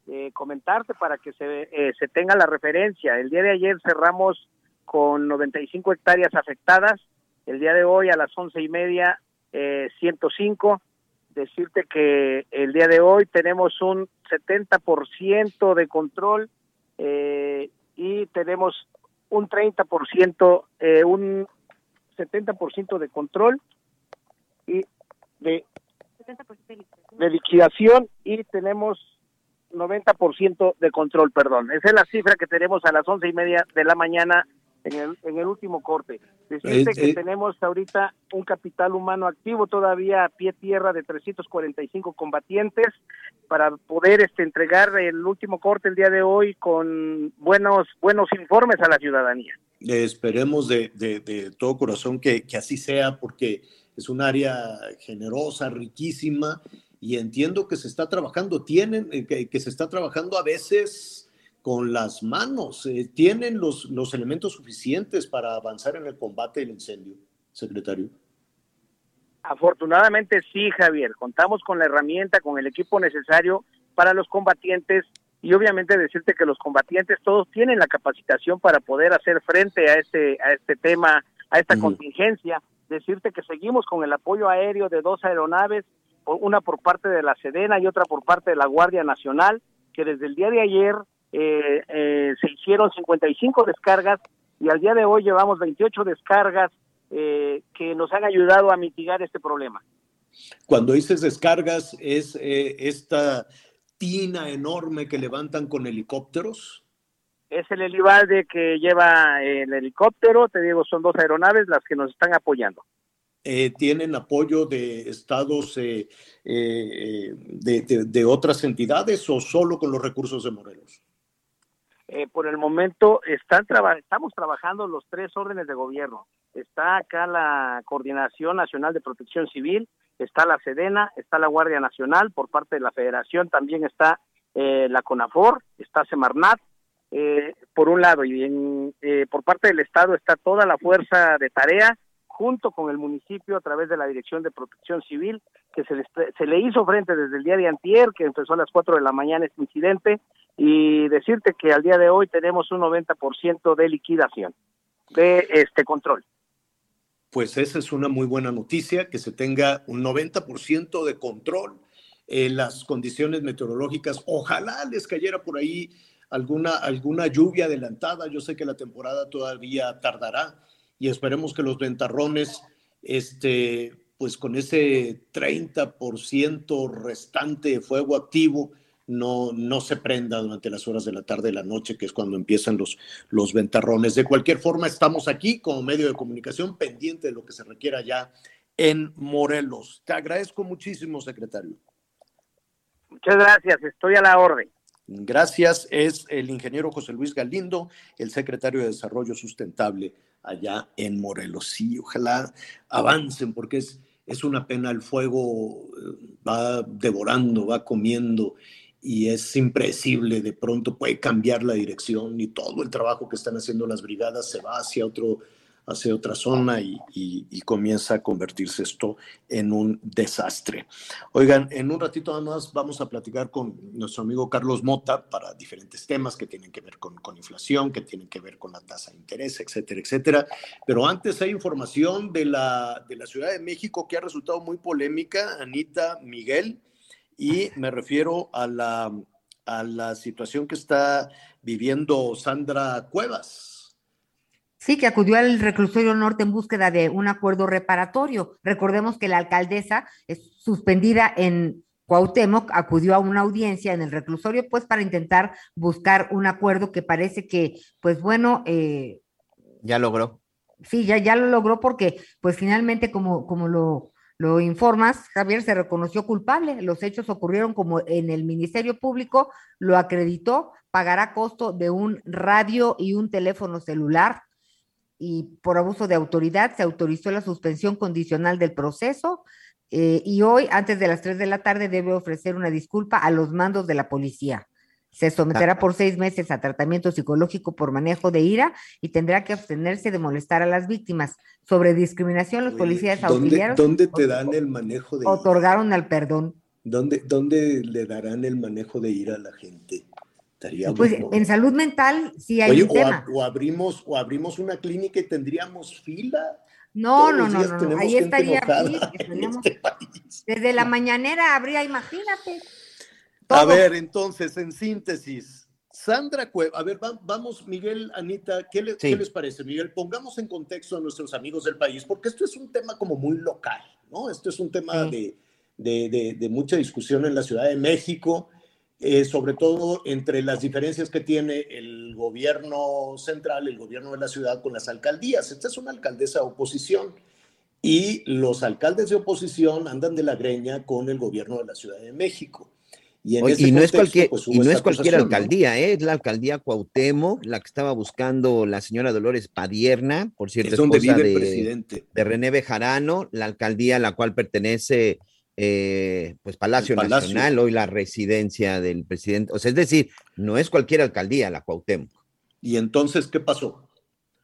Eh, comentarte para que se, eh, se tenga la referencia. El día de ayer cerramos con 95 hectáreas afectadas. El día de hoy a las once y media, eh, 105. Decirte que el día de hoy tenemos un 70% de control eh, y tenemos un 30%, eh, un 70% de control y de, de liquidación y tenemos 90% de control, perdón. Esa es la cifra que tenemos a las once y media de la mañana en el, en el último corte. Decirte eh, que eh. tenemos ahorita un capital humano activo todavía a pie tierra de 345 combatientes para poder este, entregar el último corte el día de hoy con buenos, buenos informes a la ciudadanía. Eh, esperemos de, de, de, todo corazón que, que así sea porque es un área generosa, riquísima y entiendo que se está trabajando, tienen, que, que se está trabajando a veces con las manos. Eh, ¿Tienen los, los elementos suficientes para avanzar en el combate del incendio, secretario? Afortunadamente sí, Javier. Contamos con la herramienta, con el equipo necesario para los combatientes y obviamente decirte que los combatientes todos tienen la capacitación para poder hacer frente a este a este tema, a esta uh -huh. contingencia. Decirte que seguimos con el apoyo aéreo de dos aeronaves, una por parte de la Sedena y otra por parte de la Guardia Nacional, que desde el día de ayer eh, eh, se hicieron 55 descargas y al día de hoy llevamos 28 descargas eh, que nos han ayudado a mitigar este problema. Cuando dices descargas, ¿es eh, esta tina enorme que levantan con helicópteros? Es el helibalde que lleva el helicóptero, te digo, son dos aeronaves las que nos están apoyando. Eh, tienen apoyo de estados eh, eh, de, otras entidades o solo con los recursos de Morelos? Eh, por el momento están traba estamos trabajando los tres órdenes de gobierno. Está acá la Coordinación Nacional de Protección Civil, está la Sedena, está la Guardia Nacional, por parte de la Federación también está eh, la CONAFOR, está Semarnat, eh, por un lado, y en, por parte del Estado está toda la fuerza de tarea, junto con el municipio a través de la Dirección de Protección Civil, que se, les, se le hizo frente desde el día de antier, que empezó a las 4 de la mañana este incidente, y decirte que al día de hoy tenemos un 90% de liquidación, de este control. Pues esa es una muy buena noticia, que se tenga un 90% de control en las condiciones meteorológicas. Ojalá les cayera por ahí alguna, alguna lluvia adelantada. Yo sé que la temporada todavía tardará y esperemos que los ventarrones, este, pues con ese 30% restante de fuego activo, no, no se prenda durante las horas de la tarde y la noche, que es cuando empiezan los, los ventarrones. De cualquier forma, estamos aquí como medio de comunicación pendiente de lo que se requiera ya en Morelos. Te agradezco muchísimo, secretario. Muchas gracias, estoy a la orden. Gracias, es el ingeniero José Luis Galindo, el secretario de Desarrollo Sustentable allá en Morelos. Sí, ojalá avancen porque es, es una pena, el fuego eh, va devorando, va comiendo y es impredecible, de pronto puede cambiar la dirección y todo el trabajo que están haciendo las brigadas se va hacia otro hacia otra zona y, comienza a convertirse esto en un desastre. Oigan, en un ratito más vamos a platicar con nuestro amigo Carlos Mota para diferentes temas que tienen que ver con, con inflación, que tienen que ver con la tasa de interés, etcétera, etcétera. Pero antes hay información de la, de la Ciudad de México que ha resultado muy polémica, Anita Miguel, y me refiero a la, a la situación que está viviendo Sandra Cuevas. Sí, que acudió al reclusorio norte en búsqueda de un acuerdo reparatorio. Recordemos que la alcaldesa es suspendida en Cuauhtémoc acudió a una audiencia en el reclusorio, pues para intentar buscar un acuerdo que parece que, pues bueno, eh, ya logró. Sí, ya, ya lo logró porque, pues finalmente, como, como lo, lo informas, Javier se reconoció culpable. Los hechos ocurrieron como en el Ministerio Público lo acreditó, pagará costo de un radio y un teléfono celular y por abuso de autoridad se autorizó la suspensión condicional del proceso eh, y hoy, antes de las 3 de la tarde, debe ofrecer una disculpa a los mandos de la policía. Se someterá por seis meses a tratamiento psicológico por manejo de ira y tendrá que abstenerse de molestar a las víctimas. Sobre discriminación, los policías auxiliares. ¿Dónde te dan el manejo de ira? Otorgaron al perdón. ¿Dónde, ¿Dónde le darán el manejo de ira a la gente? Pues en salud mental sí hay un tema. O, abrimos, o abrimos una clínica y tendríamos fila. No, no, no, no, ahí estaría este Desde la mañanera habría, imagínate. A ver, entonces, en síntesis, Sandra Cueva, a ver, vamos, Miguel, Anita, ¿qué, les parece, Miguel? Pongamos en contexto a nuestros amigos del país, porque esto es un tema como muy local, ¿no? Esto es un tema de, de, de, mucha discusión en la Ciudad de México. Eh, sobre todo entre las diferencias que tiene el gobierno central, el gobierno de la ciudad con las alcaldías. Esta es una alcaldesa de oposición y los alcaldes de oposición andan de la greña con el gobierno de la Ciudad de México. Y, no, es cualquier, pues, y no es cualquier alcaldía, ¿eh? es la alcaldía Cuauhtémoc, la que estaba buscando la señora Dolores Padierna, por cierto, es donde vive de, presidente. de René Bejarano, la alcaldía a la cual pertenece eh, pues Palacio, Nacional, hoy la residencia del presidente. O sea, es decir, no es cualquier alcaldía la Cuauhtémoc. ¿Y entonces qué pasó?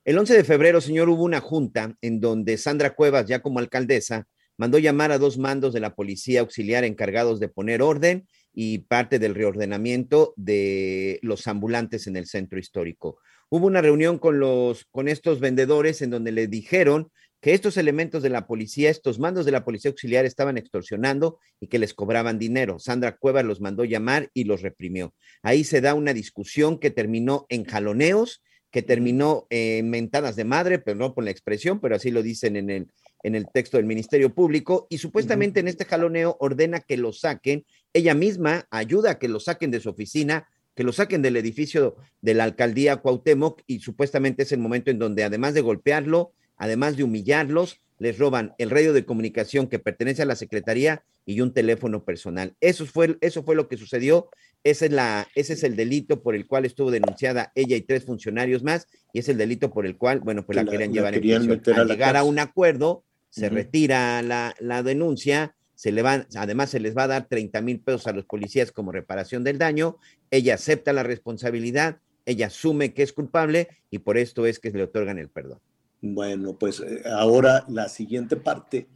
El 11 de febrero, señor, hubo una junta en donde Sandra Cuevas, ya como alcaldesa, mandó llamar a dos mandos de la policía auxiliar encargados de poner orden y parte del reordenamiento de los ambulantes en el centro histórico. Hubo una reunión con los con estos vendedores en donde le dijeron que estos elementos de la policía, estos mandos de la policía auxiliar estaban extorsionando y que les cobraban dinero. Sandra Cuevas los mandó llamar y los reprimió. Ahí se da una discusión que terminó en jaloneos, que terminó en mentadas de madre, pero no por la expresión, pero así lo dicen en el, en el texto del Ministerio Público, y supuestamente en este jaloneo ordena que lo saquen, ella misma ayuda a que lo saquen de su oficina, que lo saquen del edificio de la alcaldía Cuauhtémoc, y supuestamente es el momento en donde además de golpearlo, además de humillarlos, les roban el radio de comunicación que pertenece a la Secretaría y un teléfono personal. Eso fue, eso fue lo que sucedió Ese es, la, ese es el delito por el cual estuvo denunciada ella y tres funcionarios más, y es el delito por el cual, bueno, pues la, La- querían la llevar querían en prisión. a llegar a un acuerdo, se retira la, la denuncia, se le van, además se les va a dar 30 mil pesos a los policías como reparación del daño, ella acepta la responsabilidad, ella asume que es culpable y por esto es que le otorgan el perdón. Bueno, pues eh, ahora la siguiente parte,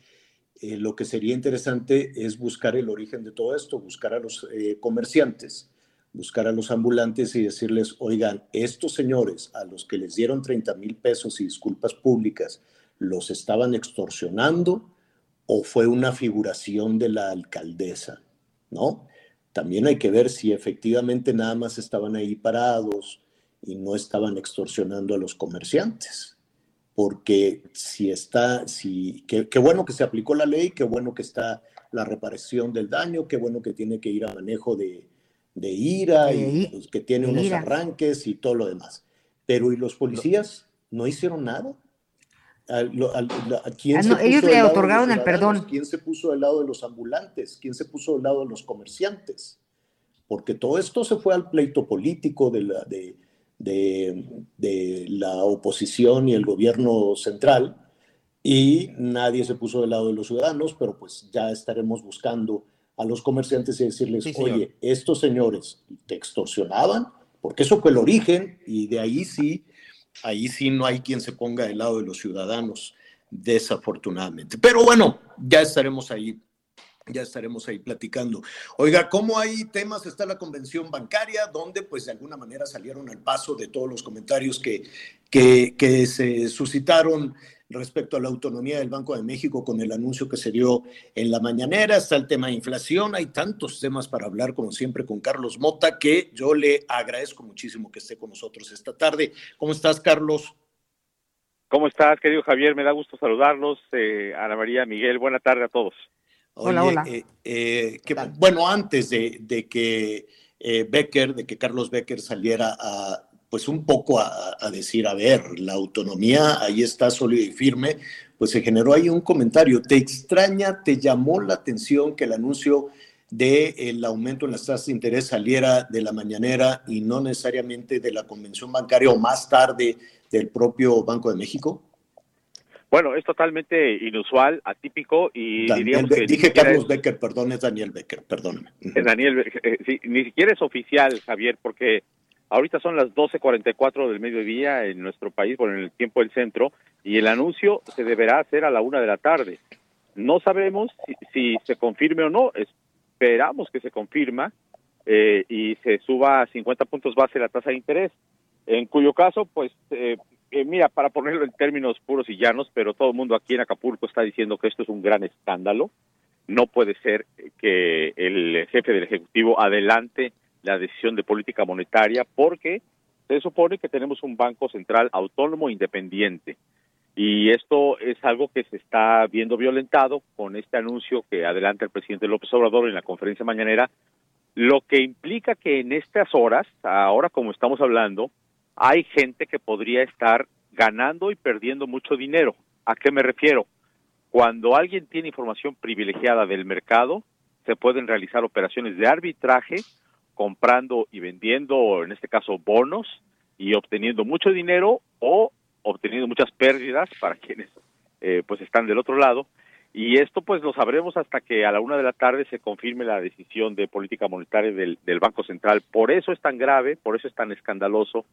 eh, lo que sería interesante es buscar el origen de todo esto, buscar a los eh, comerciantes, buscar a los ambulantes y decirles, oigan, estos señores a los que les dieron 30 mil pesos y disculpas públicas, ¿los estaban extorsionando o fue una figuración de la alcaldesa? ¿No? También hay que ver si efectivamente nada más estaban ahí parados y no estaban extorsionando a los comerciantes porque si está, si, qué, qué bueno que se aplicó la ley, qué bueno que está la reparación del daño, qué bueno que tiene que ir a manejo de, de ira De y pues, que tiene unos ira. arranques y todo lo demás. Pero ¿y los policías no hicieron nada? ¿A, lo- a- la- a quién Ah, no, ellos puso le del lado de los otorgaron el perdón. ¿Quién se puso del lado de los ambulantes? ¿Quién se puso del lado de los comerciantes? Porque todo esto se fue al pleito político de la, de, de, de la oposición y el gobierno central y nadie se puso del lado de los ciudadanos, pero pues ya estaremos buscando a los comerciantes y decirles, Sí, oye, estos señores te extorsionaban, porque eso fue el origen y de ahí sí, ahí sí no hay quien se ponga del lado de los ciudadanos, desafortunadamente. Pero bueno, ya estaremos ahí ya estaremos ahí platicando. Oiga, ¿cómo hay temas? Está la convención bancaria, donde pues de alguna manera salieron al paso de todos los comentarios que, que, se suscitaron respecto a la autonomía del Banco de México con el anuncio que se dio en la mañanera. Está el tema de inflación. Hay tantos temas para hablar, como siempre, con Carlos Mota, que yo le agradezco muchísimo que esté con nosotros esta tarde. ¿Cómo estás, Carlos? ¿Cómo estás, querido Javier? Me da gusto saludarlos. Eh, Ana María, Miguel, buena tarde a todos. Oye, eh, eh, que, bueno, antes de, de que eh, Becker, de que Carlos Becker saliera a, pues un poco a, a, decir, a ver, la autonomía ahí está sólida y firme, pues se generó ahí un comentario. ¿Te extraña, te llamó la atención que el anuncio del aumento en las tasas de interés saliera de la mañanera y no necesariamente de la convención bancaria o más tarde del propio Banco de México? Bueno, es totalmente inusual, atípico y Daniel, diríamos que dije Carlos es, Becker, perdón, es Daniel Becker, perdóname. Daniel, eh, sí, ni siquiera es oficial, Javier, porque ahorita son las 12.44 del mediodía en nuestro país, bueno, en el tiempo del centro, y el anuncio se deberá hacer a la una de la tarde. No sabemos si, si se confirme o no, esperamos que se confirma eh, y se suba a 50 puntos base la tasa de interés, en cuyo caso, pues, eh, eh, mira, para ponerlo en términos puros y llanos, pero todo el mundo aquí en Acapulco está diciendo que esto es un gran escándalo. No puede ser que el jefe del Ejecutivo adelante la decisión de política monetaria porque se supone que tenemos un banco central autónomo independiente. Y esto es algo que se está viendo violentado con este anuncio que adelanta el presidente López Obrador en la conferencia mañanera, lo que implica que en estas horas, ahora como estamos hablando, hay gente que podría estar ganando y perdiendo mucho dinero. ¿A qué me refiero? Cuando alguien tiene información privilegiada del mercado, se pueden realizar operaciones de arbitraje comprando y vendiendo, en este caso, bonos y obteniendo mucho dinero o obteniendo muchas pérdidas para quienes eh, pues están del otro lado. Y esto pues lo sabremos hasta que a la una de la tarde se confirme la decisión de política monetaria del, del Banco Central. Por eso es tan grave, por eso es tan escandaloso,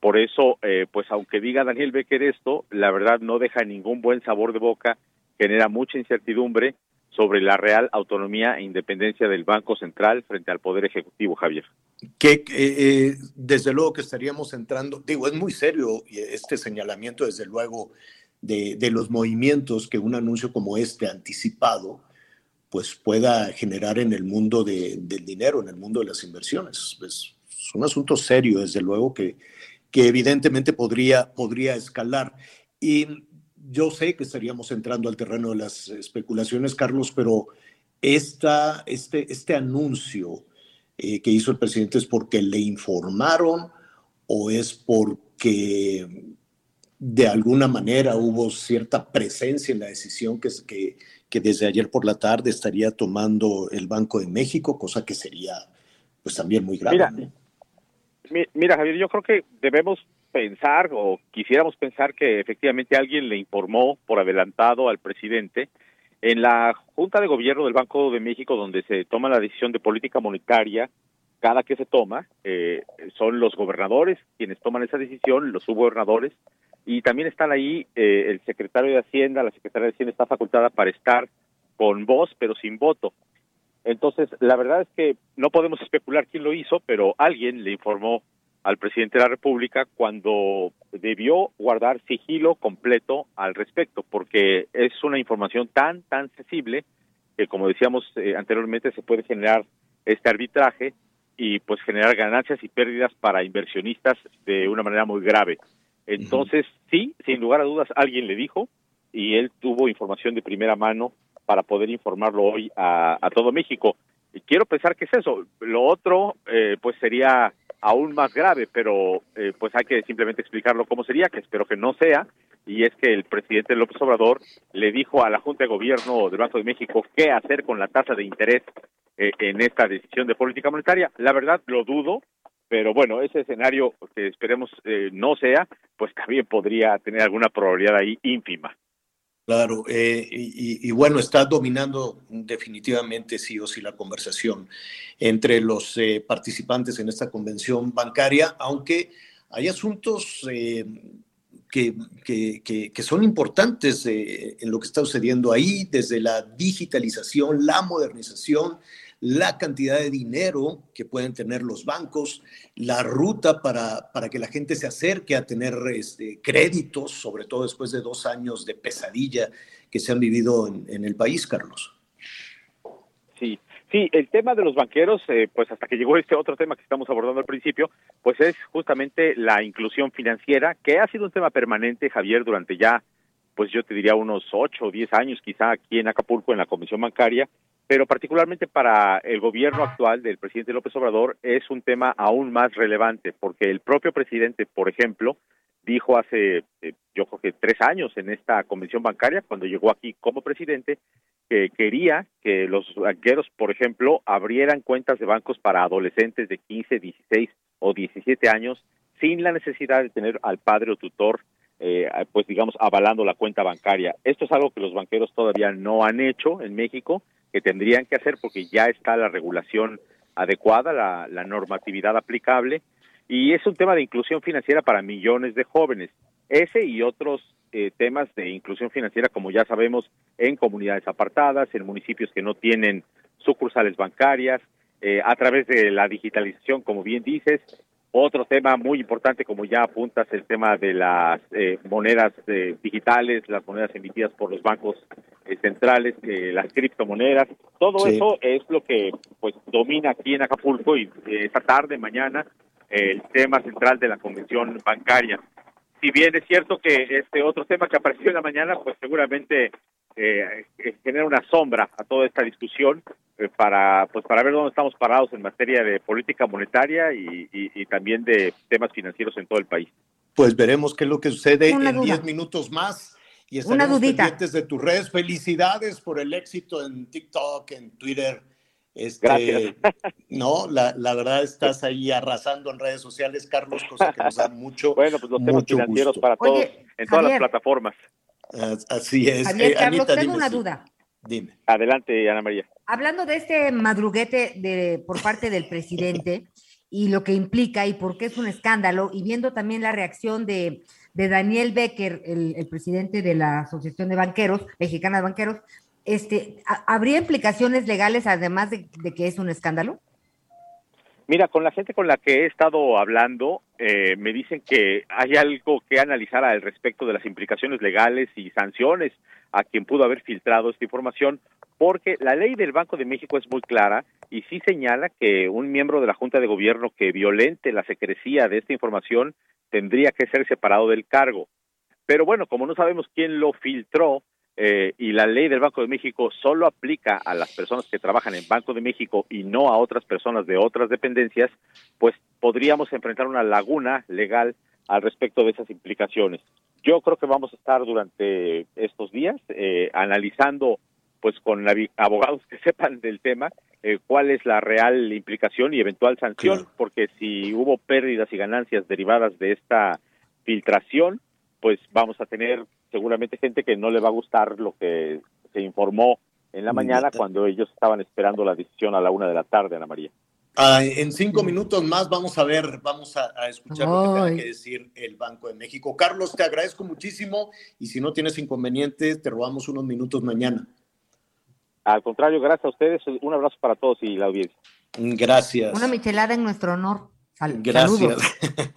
por eso, eh, pues aunque diga Daniel Becker esto, la verdad no deja ningún buen sabor de boca, genera mucha incertidumbre sobre la real autonomía e independencia del Banco Central frente al Poder Ejecutivo, Javier. Que eh, desde luego que estaríamos entrando, digo, es muy serio este señalamiento, desde luego, de, los movimientos que un anuncio como este anticipado, pues pueda generar en el mundo de, del dinero, en el mundo de las inversiones. Es, es un asunto serio, desde luego, que, que evidentemente podría, podría escalar. Y yo sé que estaríamos entrando al terreno de las especulaciones, Carlos, pero esta, este, este anuncio eh, que hizo el presidente es porque le informaron o es porque de alguna manera hubo cierta presencia en la decisión que, que, que desde ayer por la tarde estaría tomando el Banco de México, cosa que sería pues también muy grave. Mira, ¿no? Mi- Mira, Javier, yo creo que debemos pensar o quisiéramos pensar que efectivamente alguien le informó por adelantado al presidente en la Junta de Gobierno del Banco de México, donde se toma la decisión de política monetaria, cada que se toma, eh, son los gobernadores quienes toman esa decisión, los subgobernadores, y también están ahí eh, el secretario de Hacienda, la secretaria de Hacienda está facultada para estar con voz, pero sin voto. Entonces, la verdad es que no podemos especular quién lo hizo, pero alguien le informó al presidente de la República cuando debió guardar sigilo completo al respecto, porque es una información tan, tan sensible que, como decíamos eh, anteriormente, se puede generar este arbitraje y pues generar ganancias y pérdidas para inversionistas de una manera muy grave. Entonces, sí, sin lugar a dudas, alguien le dijo y él tuvo información de primera mano para poder informarlo hoy a, a todo México. Y quiero pensar que es eso. Lo otro, eh, pues sería aún más grave, pero eh, pues hay que simplemente explicarlo cómo sería, que espero que no sea, y es que el presidente López Obrador le dijo a la Junta de Gobierno del Banco de México qué hacer con la tasa de interés eh, en esta decisión de política monetaria. La verdad lo dudo, pero bueno, ese escenario que esperemos eh, no sea, pues también podría tener alguna probabilidad ahí ínfima. Claro, eh, y, bueno, está dominando definitivamente sí o sí la conversación entre los eh, participantes en esta convención bancaria, aunque hay asuntos eh, que, que- que- son importantes en lo que está sucediendo ahí, desde la digitalización, la modernización, la cantidad de dinero que pueden tener los bancos, la ruta para, para que la gente se acerque a tener este, créditos, sobre todo después de dos años de pesadilla que se han vivido en, el país, Carlos. Sí, sí, el tema de los banqueros, eh, pues hasta que llegó este otro tema que estamos abordando al principio, pues es justamente la inclusión financiera, que ha sido un tema permanente, Javier, durante ya, pues yo te diría unos ocho o diez años quizá aquí en Acapulco, en la Comisión Bancaria, pero particularmente para el gobierno actual del presidente López Obrador es un tema aún más relevante, porque el propio presidente, por ejemplo, dijo hace, eh, yo creo que tres años en esta convención bancaria, cuando llegó aquí como presidente, que quería que los banqueros, por ejemplo, abrieran cuentas de bancos para adolescentes de 15, 16 o 17 años sin la necesidad de tener al padre o tutor, eh, pues digamos, avalando la cuenta bancaria. Esto es algo que los banqueros todavía no han hecho en México, que tendrían que hacer porque ya está la regulación adecuada, la, normatividad aplicable, y es un tema de inclusión financiera para millones de jóvenes. Ese y otros eh, temas de inclusión financiera, como ya sabemos, en comunidades apartadas, en municipios que no tienen sucursales bancarias, eh, a través de la digitalización, como bien dices. Otro tema muy importante, como ya apuntas, el tema de las eh, monedas eh, digitales, las monedas emitidas por los bancos eh, centrales, eh, las criptomonedas. Todo Sí. eso es lo que pues domina aquí en Acapulco y eh, esta tarde, mañana, el tema central de la convención bancaria. Si bien es cierto que este otro tema que apareció en la mañana, pues seguramente eh, genera una sombra a toda esta discusión eh, para pues para ver dónde estamos parados en materia de política monetaria y, y- y también de temas financieros en todo el país. Pues veremos qué es lo que sucede Una en duda. 10 minutos más. Y Una estaremos dudita. pendientes de tus redes. Felicidades por el éxito en TikTok, en Twitter. Este, Gracias. No, la, la verdad estás ahí arrasando en redes sociales, Carlos, cosa que nos da mucho, Bueno, pues los temas financieros gusto. para todos Oye, en todas Javier. las plataformas. As- Así es. Javier, Eh, Carlos, Anita, tengo dime una duda. Dime. Adelante, Ana María. Hablando de este madruguete de, por parte del presidente y lo que implica y por qué es un escándalo, y viendo también la reacción de, de Daniel Becker, el, el presidente de la Asociación de Banqueros, Mexicana de Banqueros, este, ¿ha- ¿habría implicaciones legales además de, de que es un escándalo? Mira, con la gente con la que he estado hablando, eh, me dicen que hay algo que analizar al respecto de las implicaciones legales y sanciones a quien pudo haber filtrado esta información, porque la ley del Banco de México es muy clara y sí señala que un miembro de la Junta de Gobierno que violente la secrecía de esta información tendría que ser separado del cargo. Pero bueno, como no sabemos quién lo filtró, eh, y la ley del Banco de México solo aplica a las personas que trabajan en Banco de México y no a otras personas de otras dependencias, pues podríamos enfrentar una laguna legal al respecto de esas implicaciones. Yo creo que vamos a estar durante estos días eh, analizando pues con abogados que sepan del tema, eh, cuál es la real implicación y eventual sanción, porque si hubo pérdidas y ganancias derivadas de esta filtración, pues vamos a tener seguramente gente que no le va a gustar lo que se informó en la mañana cuando ellos estaban esperando la decisión a la una de la tarde, Ana María. Ah, en cinco minutos más vamos a ver, vamos a, a escuchar lo que tenga que decir el Banco de México. Carlos, te agradezco muchísimo y si no tienes inconvenientes, te robamos unos minutos mañana. Al contrario, gracias a ustedes, un abrazo para todos y la audiencia. Gracias. Una michelada en nuestro honor. Gracias.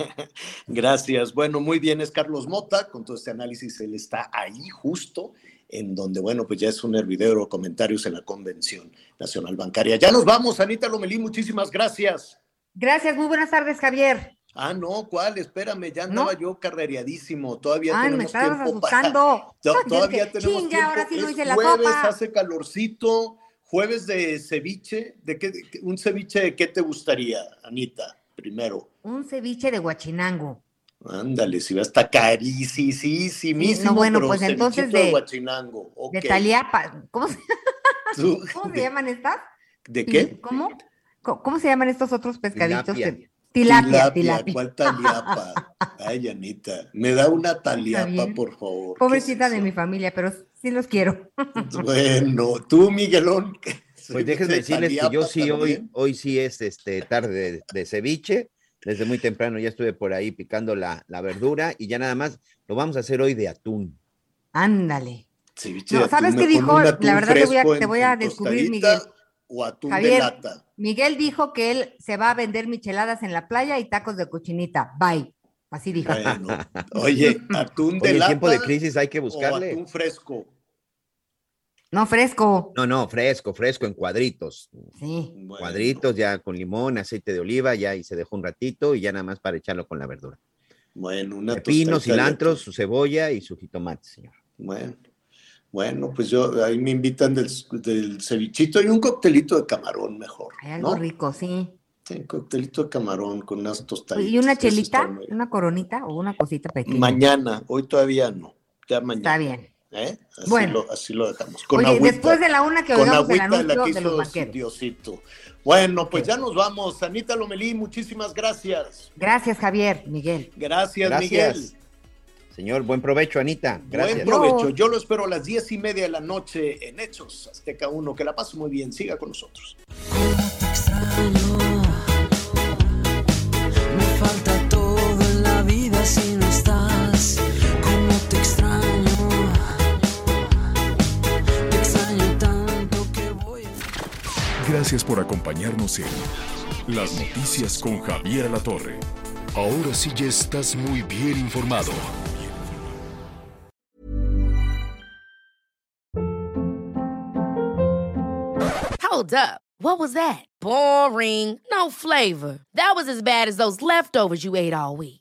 Gracias. Bueno, muy bien, es Carlos Mota, con todo este análisis, él está ahí justo en donde, bueno, pues ya es un hervidero, comentarios en la Convención Nacional Bancaria. Ya nos vamos, Anita Lomelí, muchísimas gracias. Gracias, muy buenas tardes, Javier. Ah, no, ¿cuál? Espérame, ya andaba yo carreriadísimo. Todavía Ay, me tenemos estabas tiempo asustando. Todavía es que, tenemos chinga, tiempo. ahora sí no hice la jueves, hace calorcito. Jueves de ceviche. ¿De qué, ¿Un ceviche de qué te gustaría, Anita? Primero. Un ceviche de guachinango. Ándale, si va, está carísimo. no, bueno, pues entonces de- Huachinango. ok. De Taliapa. ¿Cómo se, Tú- cómo se llaman estas? ¿De qué? ¿Cómo? ¿Cómo se llaman estos otros pescaditos? Tilapia. Tilapia, tilapia. ¿Cuál taliapa? Ay, Anita, me da una taliapa, por favor. Pobrecita de mi familia, pero sí los quiero. Bueno, tú, Miguelón. Pues déjenme decirles que yo sí hoy, hoy sí es este tarde de, de ceviche. Desde muy temprano ya estuve por ahí picando la, la verdura y ya nada más lo vamos a hacer hoy de atún. Ándale. Ceviche No, de ¿sabes atún, qué dijo? La verdad te voy a, fresco te en- voy a en descubrir, Miguel. O atún de Javier, lata. Miguel dijo que él se va a vender micheladas en la playa y tacos de cochinita. Bye. Así dijo. Bueno, oye, atún de Oye, en lata. tiempo de crisis hay que o buscarle. atún fresco. No, fresco. No, no, fresco, fresco en cuadritos. Sí. Cuadritos ya con limón, aceite de oliva, ya y se dejó un ratito y ya nada más para echarlo con la verdura. Bueno, una Pepino, cilantro, su cebolla y su jitomate, señor. Bueno, bueno, pues yo ahí me invitan del, del cevichito y un coctelito de camarón mejor. Hay algo ¿no? rico, sí. Sí, un coctelito de camarón con unas tostaditas. ¿Y una chelita? ¿Una coronita o una cosita pequeña? Mañana, hoy todavía no. Ya mañana. Está bien. ¿Eh? Así, Bueno. lo, así lo dejamos. Oye, agüita. después de la una que Con el agüita de la anuncio que de los hizo. Diosito. Bueno, pues ya nos vamos. Anita Lomelí, muchísimas gracias. Gracias, Javier, Miguel. Gracias, Gracias. Miguel. Señor, buen provecho, Anita. Gracias. Buen provecho. Yo lo espero a las diez y media de la noche en Hechos Azteca 1. Que la pase muy bien. Siga con nosotros. Gracias por acompañarnos en Las Noticias con Javier Alatorre. Ahora sí ya estás muy bien informado. Hold up. What was that? Boring. No flavor. That was as bad as those leftovers you ate all week.